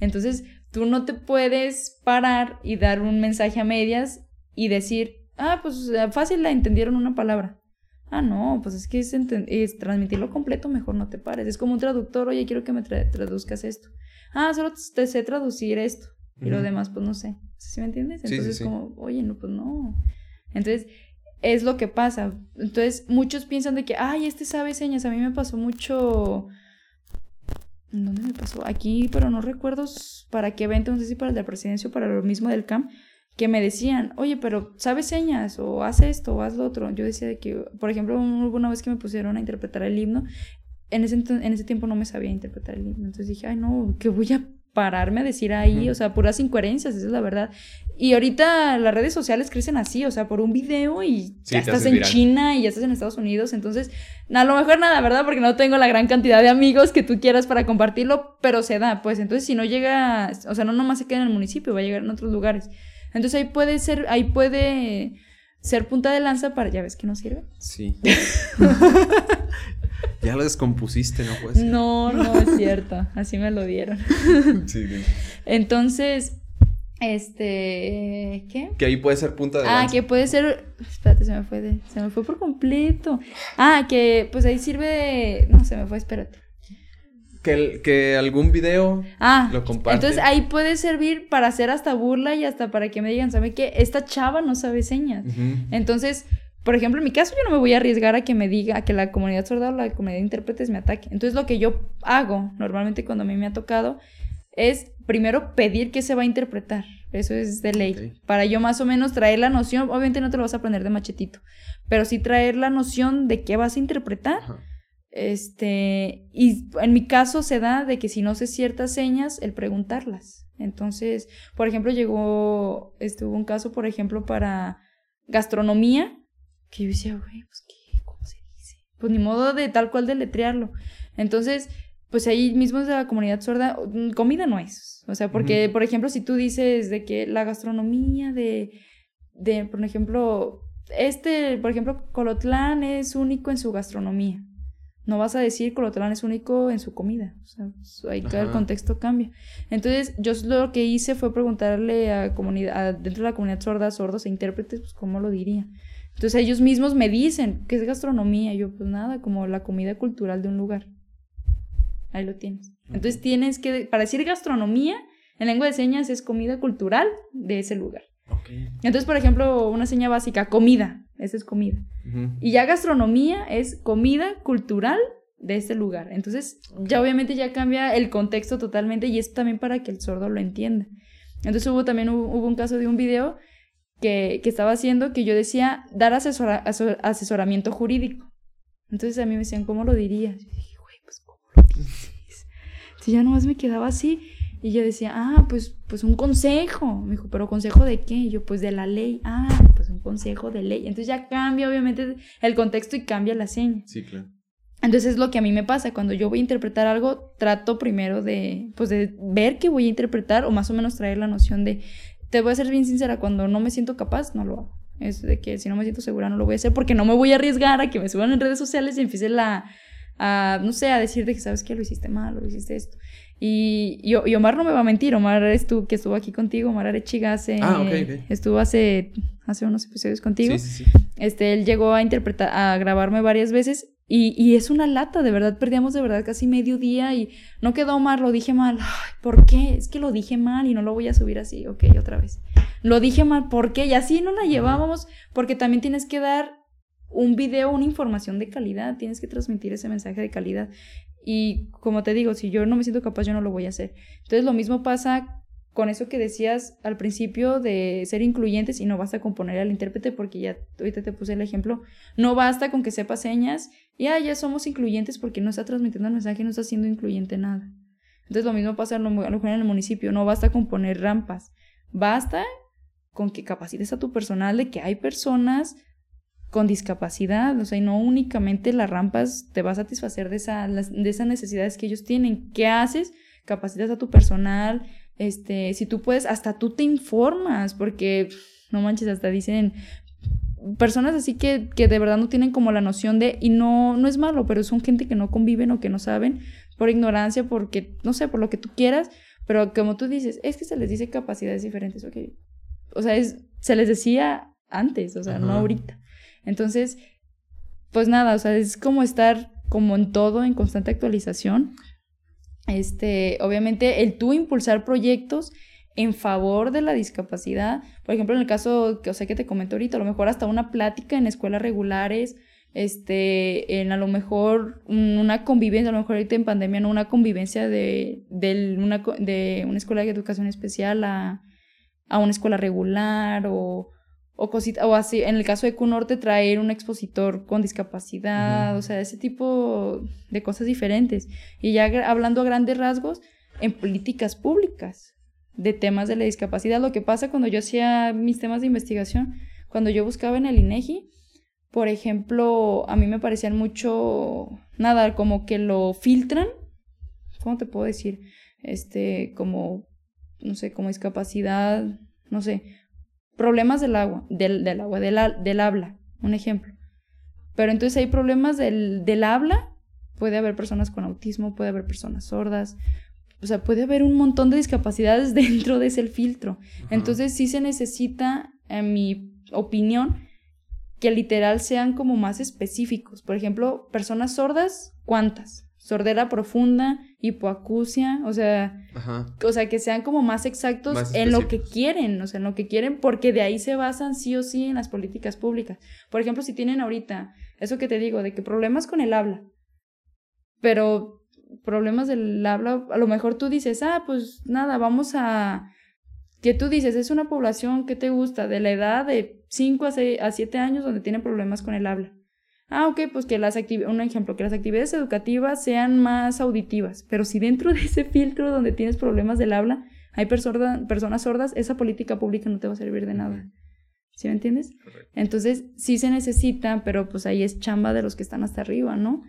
Entonces, tú no te puedes parar y dar un mensaje a medias y decir, ah, pues fácil la entendieron una palabra. Ah, no, pues es que es, transmitirlo completo, mejor no te pares. Es como un traductor, oye, quiero que me traduzcas esto. Ah, solo te sé traducir esto. Y lo demás, pues no sé. ¿Sí me entiendes? Entonces, como, oye, no, pues no. Entonces, es lo que pasa. Entonces, muchos piensan de que, ay, este sabe señas. A mí me pasó mucho. ¿Dónde me pasó? Aquí, pero no recuerdo para qué evento, no sé si para el de la presidencia o para lo mismo del CAM que me decían, oye, pero ¿sabes señas? O haz esto, o haz lo otro. Yo decía que, por ejemplo, una vez que me pusieron a interpretar el himno, en ese, en ese tiempo no me sabía interpretar el himno. Entonces dije, ay, no, que voy a pararme a decir ahí, o sea, puras incoherencias, esa es la verdad. Y ahorita las redes sociales crecen así, o sea, por un video y ya estás en China y ya estás en Estados Unidos, entonces, a lo mejor nada, ¿verdad? Porque no tengo la gran cantidad de amigos que tú quieras para compartirlo, pero se da, pues entonces si no llega, o sea, no nomás se queda en el municipio, va a llegar en otros lugares. Entonces ahí puede ser, ahí puede ser punta de lanza para, ya ves que no sirve. Sí. *laughs* ya lo descompusiste, ¿no? Puede No, no es *laughs* cierto. Así me lo dieron. sí, sí. Entonces, este, ¿qué? Que ahí puede ser punta de ah, lanza. Ah, que puede ser, espérate, se me fue de, se me fue por completo. Ah, que pues ahí sirve de, no, se me fue, espérate. Que, que algún video ah, lo comparte. Entonces ahí puede servir para hacer hasta burla y hasta para que me digan, ¿sabe qué? Esta chava no sabe señas. Entonces, por ejemplo, en mi caso yo no me voy a arriesgar a que me diga, a que la comunidad sorda o la comunidad de intérpretes me ataque. Entonces lo que yo hago normalmente cuando a mí me ha tocado es primero pedir que se va a interpretar. Eso es de ley. Para yo más o menos traer la noción, obviamente no te lo vas a aprender de machetito, pero sí traer la noción de qué vas a interpretar. Este, y en mi caso se da de que si no sé ciertas señas, el preguntarlas. Entonces, por ejemplo, llegó, estuvo un caso, por ejemplo, para gastronomía, que yo decía, güey, pues qué, ¿cómo se dice? Pues ni modo de tal cual deletrearlo. Entonces, pues ahí mismo de la comunidad sorda, mm, comida no es. O sea, porque, por ejemplo, si tú dices de que la gastronomía de, de, por ejemplo, este, por ejemplo, Colotlán es único en su gastronomía. No vas a decir que Colotlán es único en su comida. O sea, ahí el contexto cambia. Entonces, yo lo que hice fue preguntarle a comunidad, dentro de la comunidad sorda, sordos e intérpretes, pues cómo lo diría. Entonces ellos mismos me dicen, ¿qué es gastronomía? Y yo, pues nada, como la comida cultural de un lugar. Ahí lo tienes. Entonces tienes que, para decir gastronomía, en lengua de señas es comida cultural de ese lugar. Entonces, por ejemplo, una seña básica, comida, esa es comida. Y ya gastronomía es comida cultural de ese lugar. Entonces, ya obviamente ya cambia el contexto totalmente y es también para que el sordo lo entienda. Entonces hubo también hubo, un caso de un video que, que, estaba haciendo que yo decía dar asesoramiento jurídico. Entonces a mí me decían, ¿cómo lo dirías? Yo dije, güey, pues ¿cómo lo dices? Entonces ya nomás me quedaba así Y yo decía, ah, pues, pues un consejo. Me dijo, ¿pero consejo de qué? Y yo, pues de la ley. Ah, pues un consejo de ley. Entonces ya cambia, obviamente, el contexto y cambia la seña. Sí, claro. Entonces es lo que a mí me pasa. Cuando yo voy a interpretar algo, trato primero de, pues, de ver qué voy a interpretar o más o menos traer la noción de, te voy a ser bien sincera, cuando no me siento capaz, no lo hago. Es de que si no me siento segura, no lo voy a hacer porque no me voy a arriesgar a que me suban en redes sociales y empiece la, a, no sé, a decir de que sabes que lo hiciste mal, lo hiciste esto. Y, y, Omar no me va a mentir, Omar estuvo, que estuvo aquí contigo, Omar Arechiga hace, ah, estuvo hace, hace unos episodios contigo. Sí, sí, sí. Este, él llegó a interpretar, a grabarme varias veces y, y, es una lata, de verdad, perdíamos de verdad casi medio día y no quedó Omar, lo dije mal. ¿Por qué? Es que lo dije mal y no lo voy a subir así. Ok, otra vez. Lo dije mal, ¿por qué? Y así no la llevábamos porque también tienes que dar un video, una información de calidad, tienes que transmitir ese mensaje de calidad. Y como te digo, si yo no me siento capaz, yo no lo voy a hacer. Entonces lo mismo pasa con eso que decías al principio de ser incluyentes y no basta con poner al intérprete porque ya ahorita te puse el ejemplo, no basta con que sepa señas y ah, ya somos incluyentes porque no está transmitiendo el mensaje, no está siendo incluyente nada. Entonces lo mismo pasa a lo mejor en el municipio, no basta con poner rampas, basta con que capacites a tu personal de que hay personas con discapacidad, o sea, y no únicamente las rampas te va a satisfacer de, esa, de esas necesidades que ellos tienen. ¿Qué haces? Capacitas a tu personal, este, si tú puedes, hasta tú te informas, porque no manches, hasta dicen personas así que, que de verdad no tienen como la noción de, y no, no es malo, pero son gente que no conviven o que no saben por ignorancia, porque, no sé, por lo que tú quieras, pero como tú dices, es que se les dice capacidades diferentes, ok. O sea, es, se les decía antes, o sea, no ahorita. Entonces, pues nada, o sea, es como estar como en todo, en constante actualización. Este, obviamente, el tú impulsar proyectos en favor de la discapacidad, por ejemplo, en el caso que, o sea, que te comento ahorita, a lo mejor hasta una plática en escuelas regulares, este, en a lo mejor una convivencia, a lo mejor ahorita en pandemia, no una convivencia de, una, de una escuela de educación especial a, a una escuela regular o, o cosita, o así, en el caso de Cunorte, traer un expositor con discapacidad, o sea, ese tipo de cosas diferentes. Y ya hablando a grandes rasgos, en políticas públicas de temas de la discapacidad, lo que pasa cuando yo hacía mis temas de investigación, cuando yo buscaba en el INEGI, por ejemplo, a mí me parecían mucho, nada, como que lo filtran, ¿cómo te puedo decir? Este, como, no sé, como discapacidad, no sé, problemas del agua, del, del agua, del, del, habla, un ejemplo. Pero entonces hay problemas del, del habla, puede haber personas con autismo, puede haber personas sordas, o sea, puede haber un montón de discapacidades *laughs* dentro de ese filtro. Entonces sí se necesita, en mi opinión, que literal sean como más específicos. Por ejemplo, personas sordas, ¿cuántas? Sordera profunda, hipoacusia, o sea, o sea, que sean como más exactos en lo que quieren, o sea, en lo que quieren, porque de ahí se basan sí o sí en las políticas públicas. Por ejemplo, si tienen ahorita eso que te digo, de que problemas con el habla, pero problemas del habla, a lo mejor tú dices, ah, pues nada, vamos a... Que tú dices, es una población que te gusta de la edad de 5 a, a 7 años donde tienen problemas con el habla Ah, ok, pues que las actividades, un ejemplo, que las actividades educativas sean más auditivas, pero si dentro de ese filtro donde tienes problemas del habla hay personas sordas, esa política pública no te va a servir de nada. ¿Sí me entiendes? Entonces, sí se necesita, pero pues ahí es chamba de los que están hasta arriba, ¿no?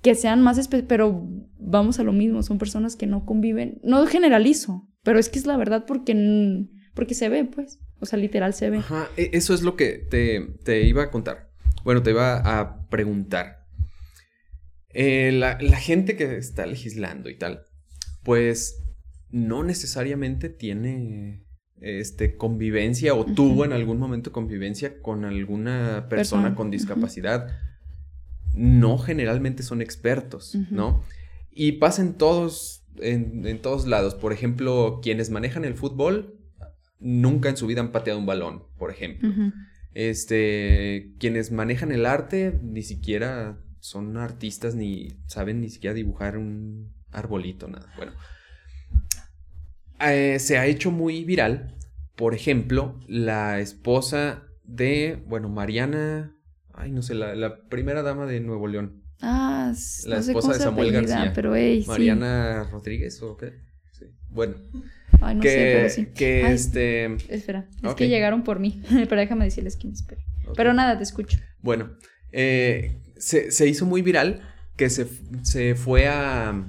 Que sean más, pero vamos a lo mismo, son personas que no conviven, no generalizo, pero es que es la verdad porque, porque se ve, pues, o sea, literal se ve. Ajá, e, eso es lo que te, te iba a contar. Bueno, te iba a preguntar. Eh, la, gente que está legislando y tal, pues no necesariamente tiene este, convivencia o tuvo en algún momento convivencia con alguna persona, con discapacidad. No generalmente son expertos, ¿no? Y pasan todos, en, en, todos lados. Por ejemplo, quienes manejan el fútbol nunca en su vida han pateado un balón, por ejemplo. Este, quienes manejan el arte ni siquiera son artistas ni saben ni siquiera dibujar un arbolito, nada. Bueno, eh, se ha hecho muy viral, por ejemplo, la esposa de, bueno, Mariana, ay, no sé, la, primera dama de Nuevo León. Ah, la esposa de Samuel García. Pero, Mariana Rodríguez o qué? Bueno. Ay, no que, sé, pero sí. que Ay, este. Espera, es que llegaron por mí, *laughs* pero déjame decirles esperen. ok. Pero nada, te escucho. Bueno, eh, se, se hizo muy viral que se, se fue a.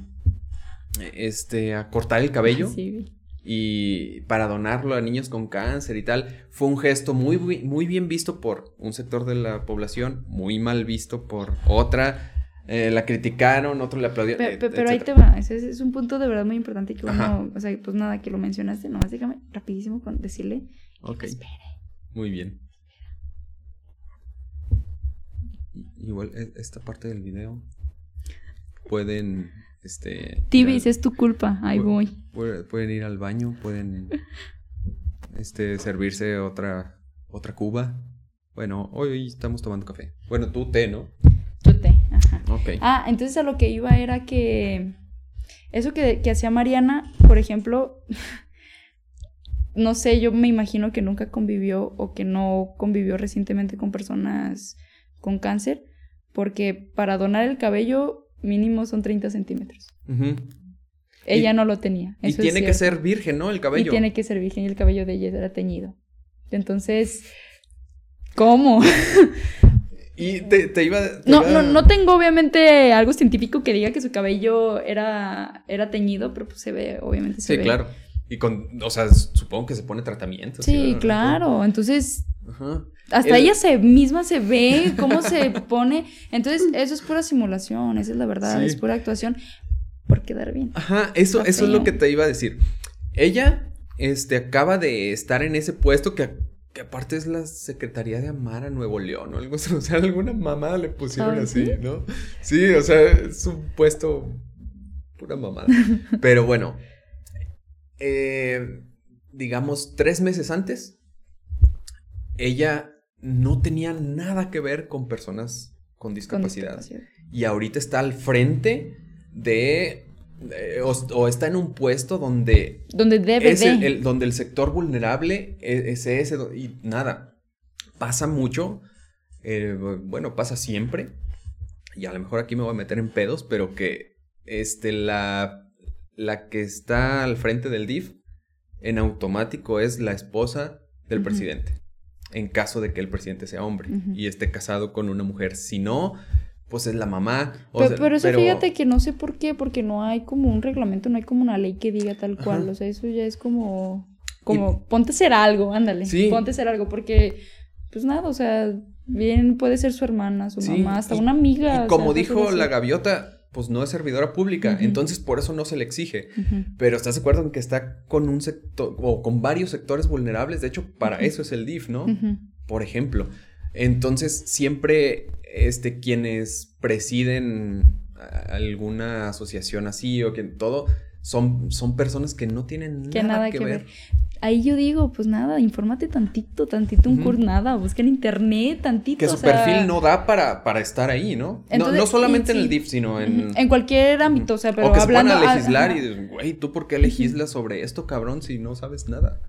Este, a cortar el cabello. Sí, y para donarlo a niños con cáncer y tal. Fue un gesto muy muy bien visto por un sector de la población, muy mal visto por otra. Eh, la criticaron, otro le aplaudió. Eh, pe- pero ahí te va, ese es, es un punto de verdad muy importante que Ajá. uno, o sea, pues nada, que lo mencionaste, nomás déjame rapidísimo con decirle. que Ok, espere. muy bien. Igual e- esta parte del video pueden, este... Tibis, al- es tu culpa, ahí Pu- voy. pu- Pueden ir al baño, pueden, este, servirse otra, otra cuba. Bueno, hoy estamos tomando café. Bueno, tú té, ¿no? Ah, entonces a lo que iba era que eso que, que hacía Mariana, por ejemplo, *laughs* no sé, yo me imagino que nunca convivió o que no convivió recientemente con personas con cáncer, porque para donar el cabello mínimo son 30 centímetros. Ella no lo tenía. Y es tiene que ser virgen, ¿no? El Y cabello. tiene que ser virgen y el cabello de ella era teñido. Entonces, ¿cómo? *laughs* Y te, te iba... te No, iba- no, no tengo obviamente algo científico que diga que su cabello era, era teñido, pero pues se ve, obviamente se Sí, ve. claro. Y con, o sea, supongo que se pone tratamiento. Sí, claro. Entonces, Ajá. hasta El- ella se misma se ve cómo se *laughs* pone. Entonces, eso es pura simulación, esa es la verdad, Sí. es pura actuación por quedar bien. Ajá, eso, Está eso es lo que te iba a decir. Ella, este, acaba de estar en ese puesto que, que aparte es la Secretaría de Amara Nuevo León o algo así. *laughs* O sea, alguna mamada le pusieron así, ¿sí? ¿no? Sí, o sea, es un puesto pura mamada. *laughs* Pero bueno, eh, digamos, tres meses antes, ella no tenía nada que ver con personas con discapacidad. y ahorita está al frente de... eh, o, o está en un puesto donde Donde debe es de. el, el- donde el sector vulnerable e- es, ese y nada pasa mucho eh, bueno pasa siempre y a lo mejor aquí me voy a meter en pedos pero que este la la que está al frente del DIF en automático es la esposa del presidente en caso de que el presidente sea hombre y esté casado con una mujer. Si no pues es la mamá o sea, pero eso fíjate que no sé por qué, porque no hay como un reglamento, no hay como una ley que diga tal cual. Ajá. O sea, eso ya es como. Como, ponte a hacer algo, ándale. Sí. Ponte a hacer algo, porque, pues nada, o sea, bien puede ser su hermana, su Sí, mamá, hasta y- una amiga. Y sea, como dijo la gaviota, pues no es servidora pública, entonces por eso no se le exige. Pero ¿estás de acuerdo en que está con un sector o con varios sectores vulnerables? De hecho, para eso es el DIF, ¿no? Por ejemplo. Entonces, siempre este, quienes presiden alguna asociación así o que todo son, son personas que no tienen Que nada, nada que, que ver. Ahí yo digo, pues nada, infórmate tantito, tantito, un Ujú. cur, nada, busca en internet, tantito. Que o su sea, perfil no da para, para estar ahí, ¿no? Entonces, no, no solamente y en el. DIF, sino en... en cualquier ámbito, o sea, pero o que se hablando. ponen a ah, legislar ajá. y güey, ¿tú por qué legislas sobre esto, cabrón, si no sabes nada?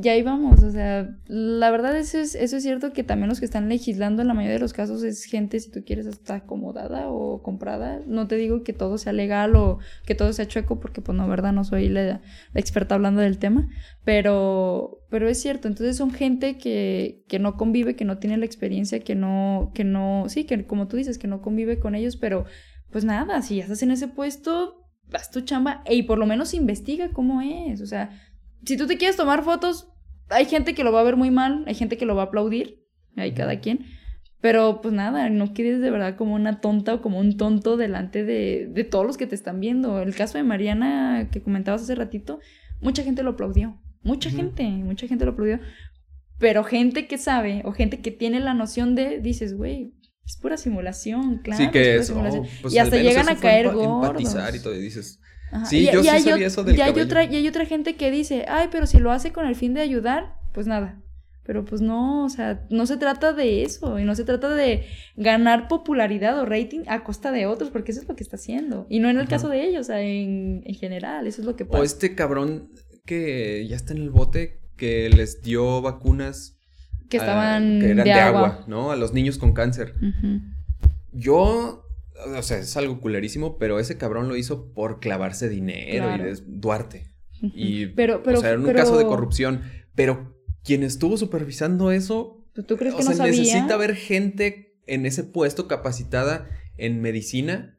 Ya íbamos, o sea, la verdad eso es, eso es cierto que también los que están legislando en la mayoría de los casos es gente, si tú quieres, hasta acomodada o comprada. No te digo que todo sea legal o que todo sea chueco, porque pues no, verdad, no soy la, la experta hablando del tema, pero, pero es cierto, entonces son gente que, que no convive, que no tiene la experiencia, que no, que no, sí, que como tú dices, que no convive con ellos, pero pues nada, si ya estás en ese puesto, haz tu chamba y por lo menos investiga cómo es, o sea, si tú te quieres tomar fotos, hay gente que lo va a ver muy mal, hay gente que lo va a aplaudir, hay cada quien. Pero pues nada, no quedes de verdad como una tonta o como un tonto delante de, de todos los que te están viendo. El caso de Mariana que comentabas hace ratito, mucha gente lo aplaudió. Mucha gente, mucha gente lo aplaudió. Pero gente que sabe o gente que tiene la noción de, dices, güey, es pura simulación, claro. sí, que es oh, pues y hasta llegan a caer empa- gordos. empatizar y todo, y dices. Ajá. Sí, yo sí hay sabía ot- eso del y hay otra Y hay otra gente que dice, ay, pero si lo hace con el fin de ayudar, pues nada. Pero pues no, o sea, no se trata de eso. Y no se trata de ganar popularidad o rating a costa de otros, porque eso es lo que está haciendo. Y no en el Ajá. caso de ellos, o sea, en, en general, eso es lo que pasa. O este cabrón que ya está en el bote, que les dio vacunas. que a- estaban que eran de, agua. ¿no? A los niños con cáncer. Ujú. Yo. O sea, es algo culerísimo, pero ese cabrón lo hizo por clavarse dinero Claro. y Duarte. Y, pero, pero, o sea, era un pero- caso de corrupción. Pero quien estuvo supervisando eso, ¿Tú crees que o no sea, sabía? necesita haber gente en ese puesto capacitada en medicina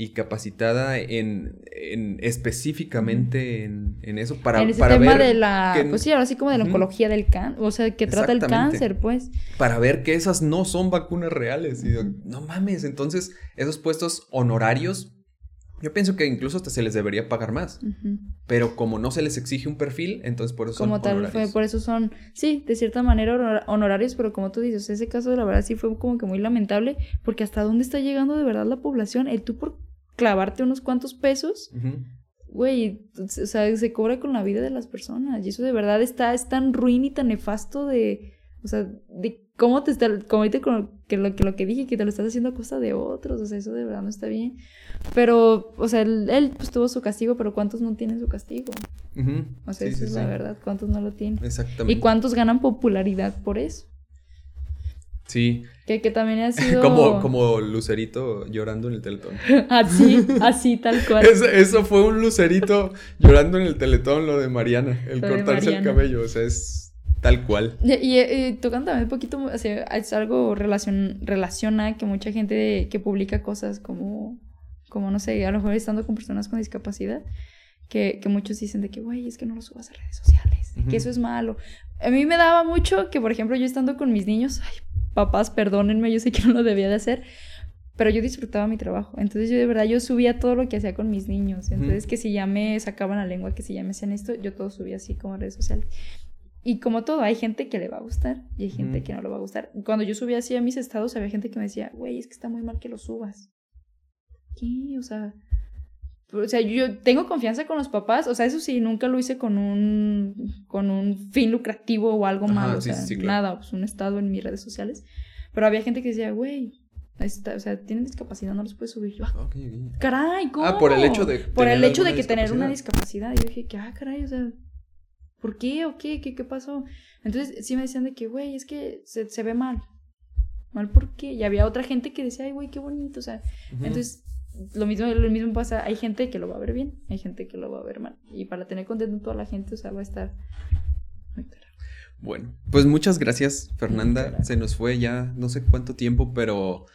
y capacitada en, en específicamente en, en eso para, en ese para tema ver de la, que- pues sí, ahora sí como de la oncología del cáncer, o sea, que trata el cáncer, pues. para ver que esas no son vacunas reales. Y no mames, entonces esos puestos honorarios, yo pienso que incluso hasta se les debería pagar más. Pero como no se les exige un perfil, entonces por eso Como son tal, fue, honorarios. por eso son, sí, de cierta manera honor- honorarios, pero como tú dices, ese caso la verdad sí fue como que muy lamentable, porque hasta dónde está llegando de verdad la población, el tú por clavarte unos cuantos pesos, güey, o sea, se cobra con la vida de las personas, y eso de verdad está, es tan ruin y tan nefasto de, o sea, de cómo te está, como ahorita con que lo, que lo que dije, que te lo estás haciendo a costa de otros, o sea, eso de verdad no está bien, pero, o sea, él, él, pues tuvo su castigo, pero ¿cuántos no tienen su castigo? O sea, Sí, esa sí, es sí. la verdad, ¿cuántos no lo tienen? Exactamente. ¿Y cuántos ganan popularidad por eso? Sí, Que, que también ha sido... *laughs* como, como Lucerito llorando en el teletón. *laughs* Así, así, tal cual. Eso, eso fue un Lucerito llorando en el teletón, lo de Mariana, el Lo cortarse el cabello, o sea, es tal cual. Y, y, eh, tocando también un poquito, o sea, es algo relacion, relaciona que mucha gente que publica cosas como, como, no sé, a lo mejor estando con personas con discapacidad, que, que muchos dicen de que, güey, es que no lo subas a redes sociales, que eso es malo. A mí me daba mucho que, por ejemplo, yo estando con mis niños, ay, papás, perdónenme, yo sé que *laughs* no lo debía de hacer, pero yo disfrutaba mi trabajo. Entonces yo de verdad, yo subía todo lo que hacía con mis niños. Entonces que si ya me sacaban la lengua, que si ya me hacían esto, yo todo subía así como a redes sociales. Y como todo, hay gente que le va a gustar y hay gente que no le va a gustar. Cuando yo subía así a mis estados, había gente que me decía, güey, es que está muy mal que lo subas. ¿Qué? O sea, o sea, yo tengo confianza con los papás. O sea, eso sí, nunca lo hice con un, con un fin lucrativo o algo malo. sí, o sea, sí, sí, claro. nada, pues un estado en mis redes sociales. Pero había gente que decía, güey, está, o sea, tienen discapacidad, no los puedes subir. Yo, "Ah, Ok, ok. caray, ¿cómo? Ah, por el hecho de Por el hecho de que tener una discapacidad. Yo dije, que, ah, caray, o sea, ¿por qué o qué? ¿Qué, qué pasó? Entonces sí me decían de que, güey, es que se, se ve mal. ¿Mal por qué? Y había otra gente que decía, ay, güey, qué bonito, o sea. Ujú. Entonces, lo mismo, lo mismo pasa, hay gente que lo va a ver bien, hay gente que lo va a ver mal. Y para tener contento a toda la gente, o sea, va a estar... muy caro. Bueno, pues muchas gracias, Fernanda. Muchas gracias. Se nos fue ya no sé cuánto tiempo, pero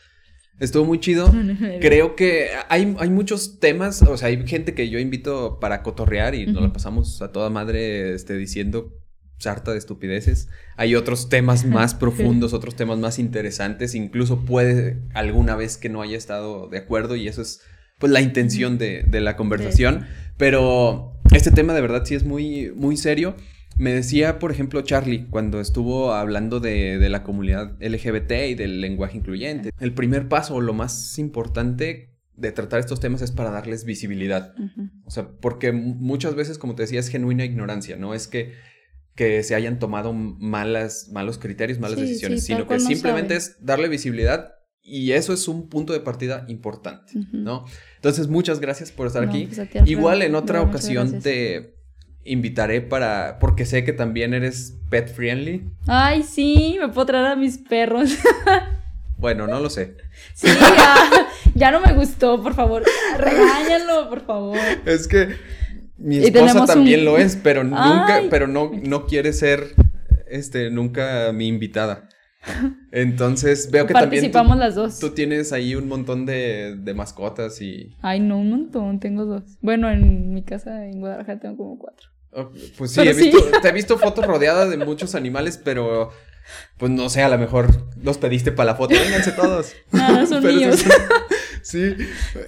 estuvo muy chido. *laughs* Creo que hay, hay muchos temas, o sea, hay gente que yo invito para cotorrear y nos la pasamos a toda madre este, diciendo sarta de estupideces. Hay otros temas *laughs* más profundos, otros temas más interesantes, incluso puede alguna vez que no haya estado de acuerdo y eso es pues la intención de, de la conversación. Pero este tema de verdad sí es muy, muy serio. Me decía, por ejemplo, Charlie, cuando estuvo hablando de, de la comunidad LGBT y del lenguaje incluyente, el primer paso, lo más importante de tratar estos temas es para darles visibilidad. O sea, porque mu- muchas veces, como te decía, es genuina ignorancia, no es que, que se hayan tomado malas, malos criterios, malas Sí, decisiones, sí, sino que simplemente es darle visibilidad y eso es un punto de partida importante. ¿no? Entonces, muchas gracias por estar No, aquí. pues. Igual en otra No, ocasión te invitaré para, porque sé que también eres pet friendly. Ay, sí, me puedo traer a mis perros. *laughs* Bueno, no lo sé. Sí, ya, ya no me gustó, por favor. Regáñalo, por favor. *laughs* Es que mi esposa también un- lo es, pero nunca, Ay. pero no, no quiere ser, este, nunca mi invitada. Entonces veo que también tú, Participamos las dos. tú tienes ahí un montón de, de mascotas y, Ay, no, un montón, tengo dos. Bueno, en mi casa en Guadalajara tengo como cuatro. oh, pues sí, he sí. visto, te he visto fotos rodeada de muchos animales, pero pues no sé, a lo mejor los pediste para la foto. Vénganse todos. No, no son míos. *laughs* Sí,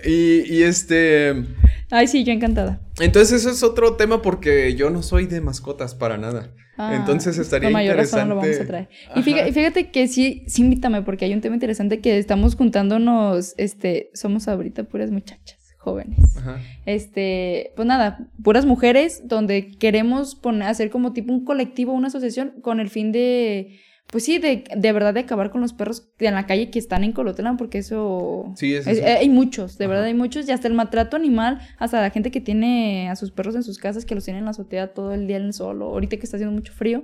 y, y este, Ay, sí, yo encantada. entonces eso es otro tema porque yo no soy de mascotas para nada. Ah, Entonces estaría Con mayor razón lo vamos a interesante. traer. Y fíjate, que sí, sí invítame, porque hay un tema interesante que estamos juntándonos, este, somos ahorita puras muchachas jóvenes. Ajá. Este, pues nada, puras mujeres, donde queremos poner, hacer como tipo un colectivo, una asociación, con el fin de, pues sí, de, de verdad de acabar con los perros de en la calle que están en Colotlán, porque eso... Sí, es es- eso. hay muchos, de Ajá. verdad hay muchos, y hasta el maltrato animal, hasta la gente que tiene a sus perros en sus casas, que los tienen en la azotea todo el día en el sol, o ahorita que está haciendo mucho frío,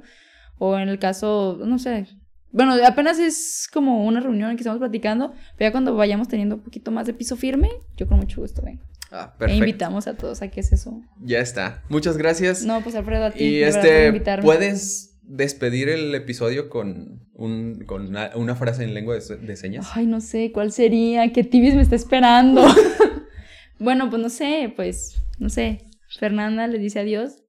o en el caso, no sé, bueno, apenas es como una reunión en que estamos platicando, pero ya cuando vayamos teniendo un poquito más de piso firme, yo con mucho gusto vengo. Ah, E perfecto. invitamos a todos a que se sumen. Ya está. Muchas gracias. No, pues Alfredo, a ti. y por este, invitarme. ¿puedes despedir el episodio con, un, con una, una frase en lengua de señas? Ay, no sé, ¿cuál sería? ¿Qué Tibis me está esperando? *laughs* bueno, pues no sé, pues, no sé. Fernanda le dice adiós.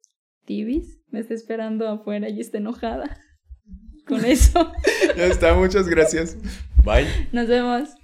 Tibis me está esperando afuera y está enojada. *laughs* Con eso. *laughs* Ya está, muchas gracias. Bye. Nos vemos.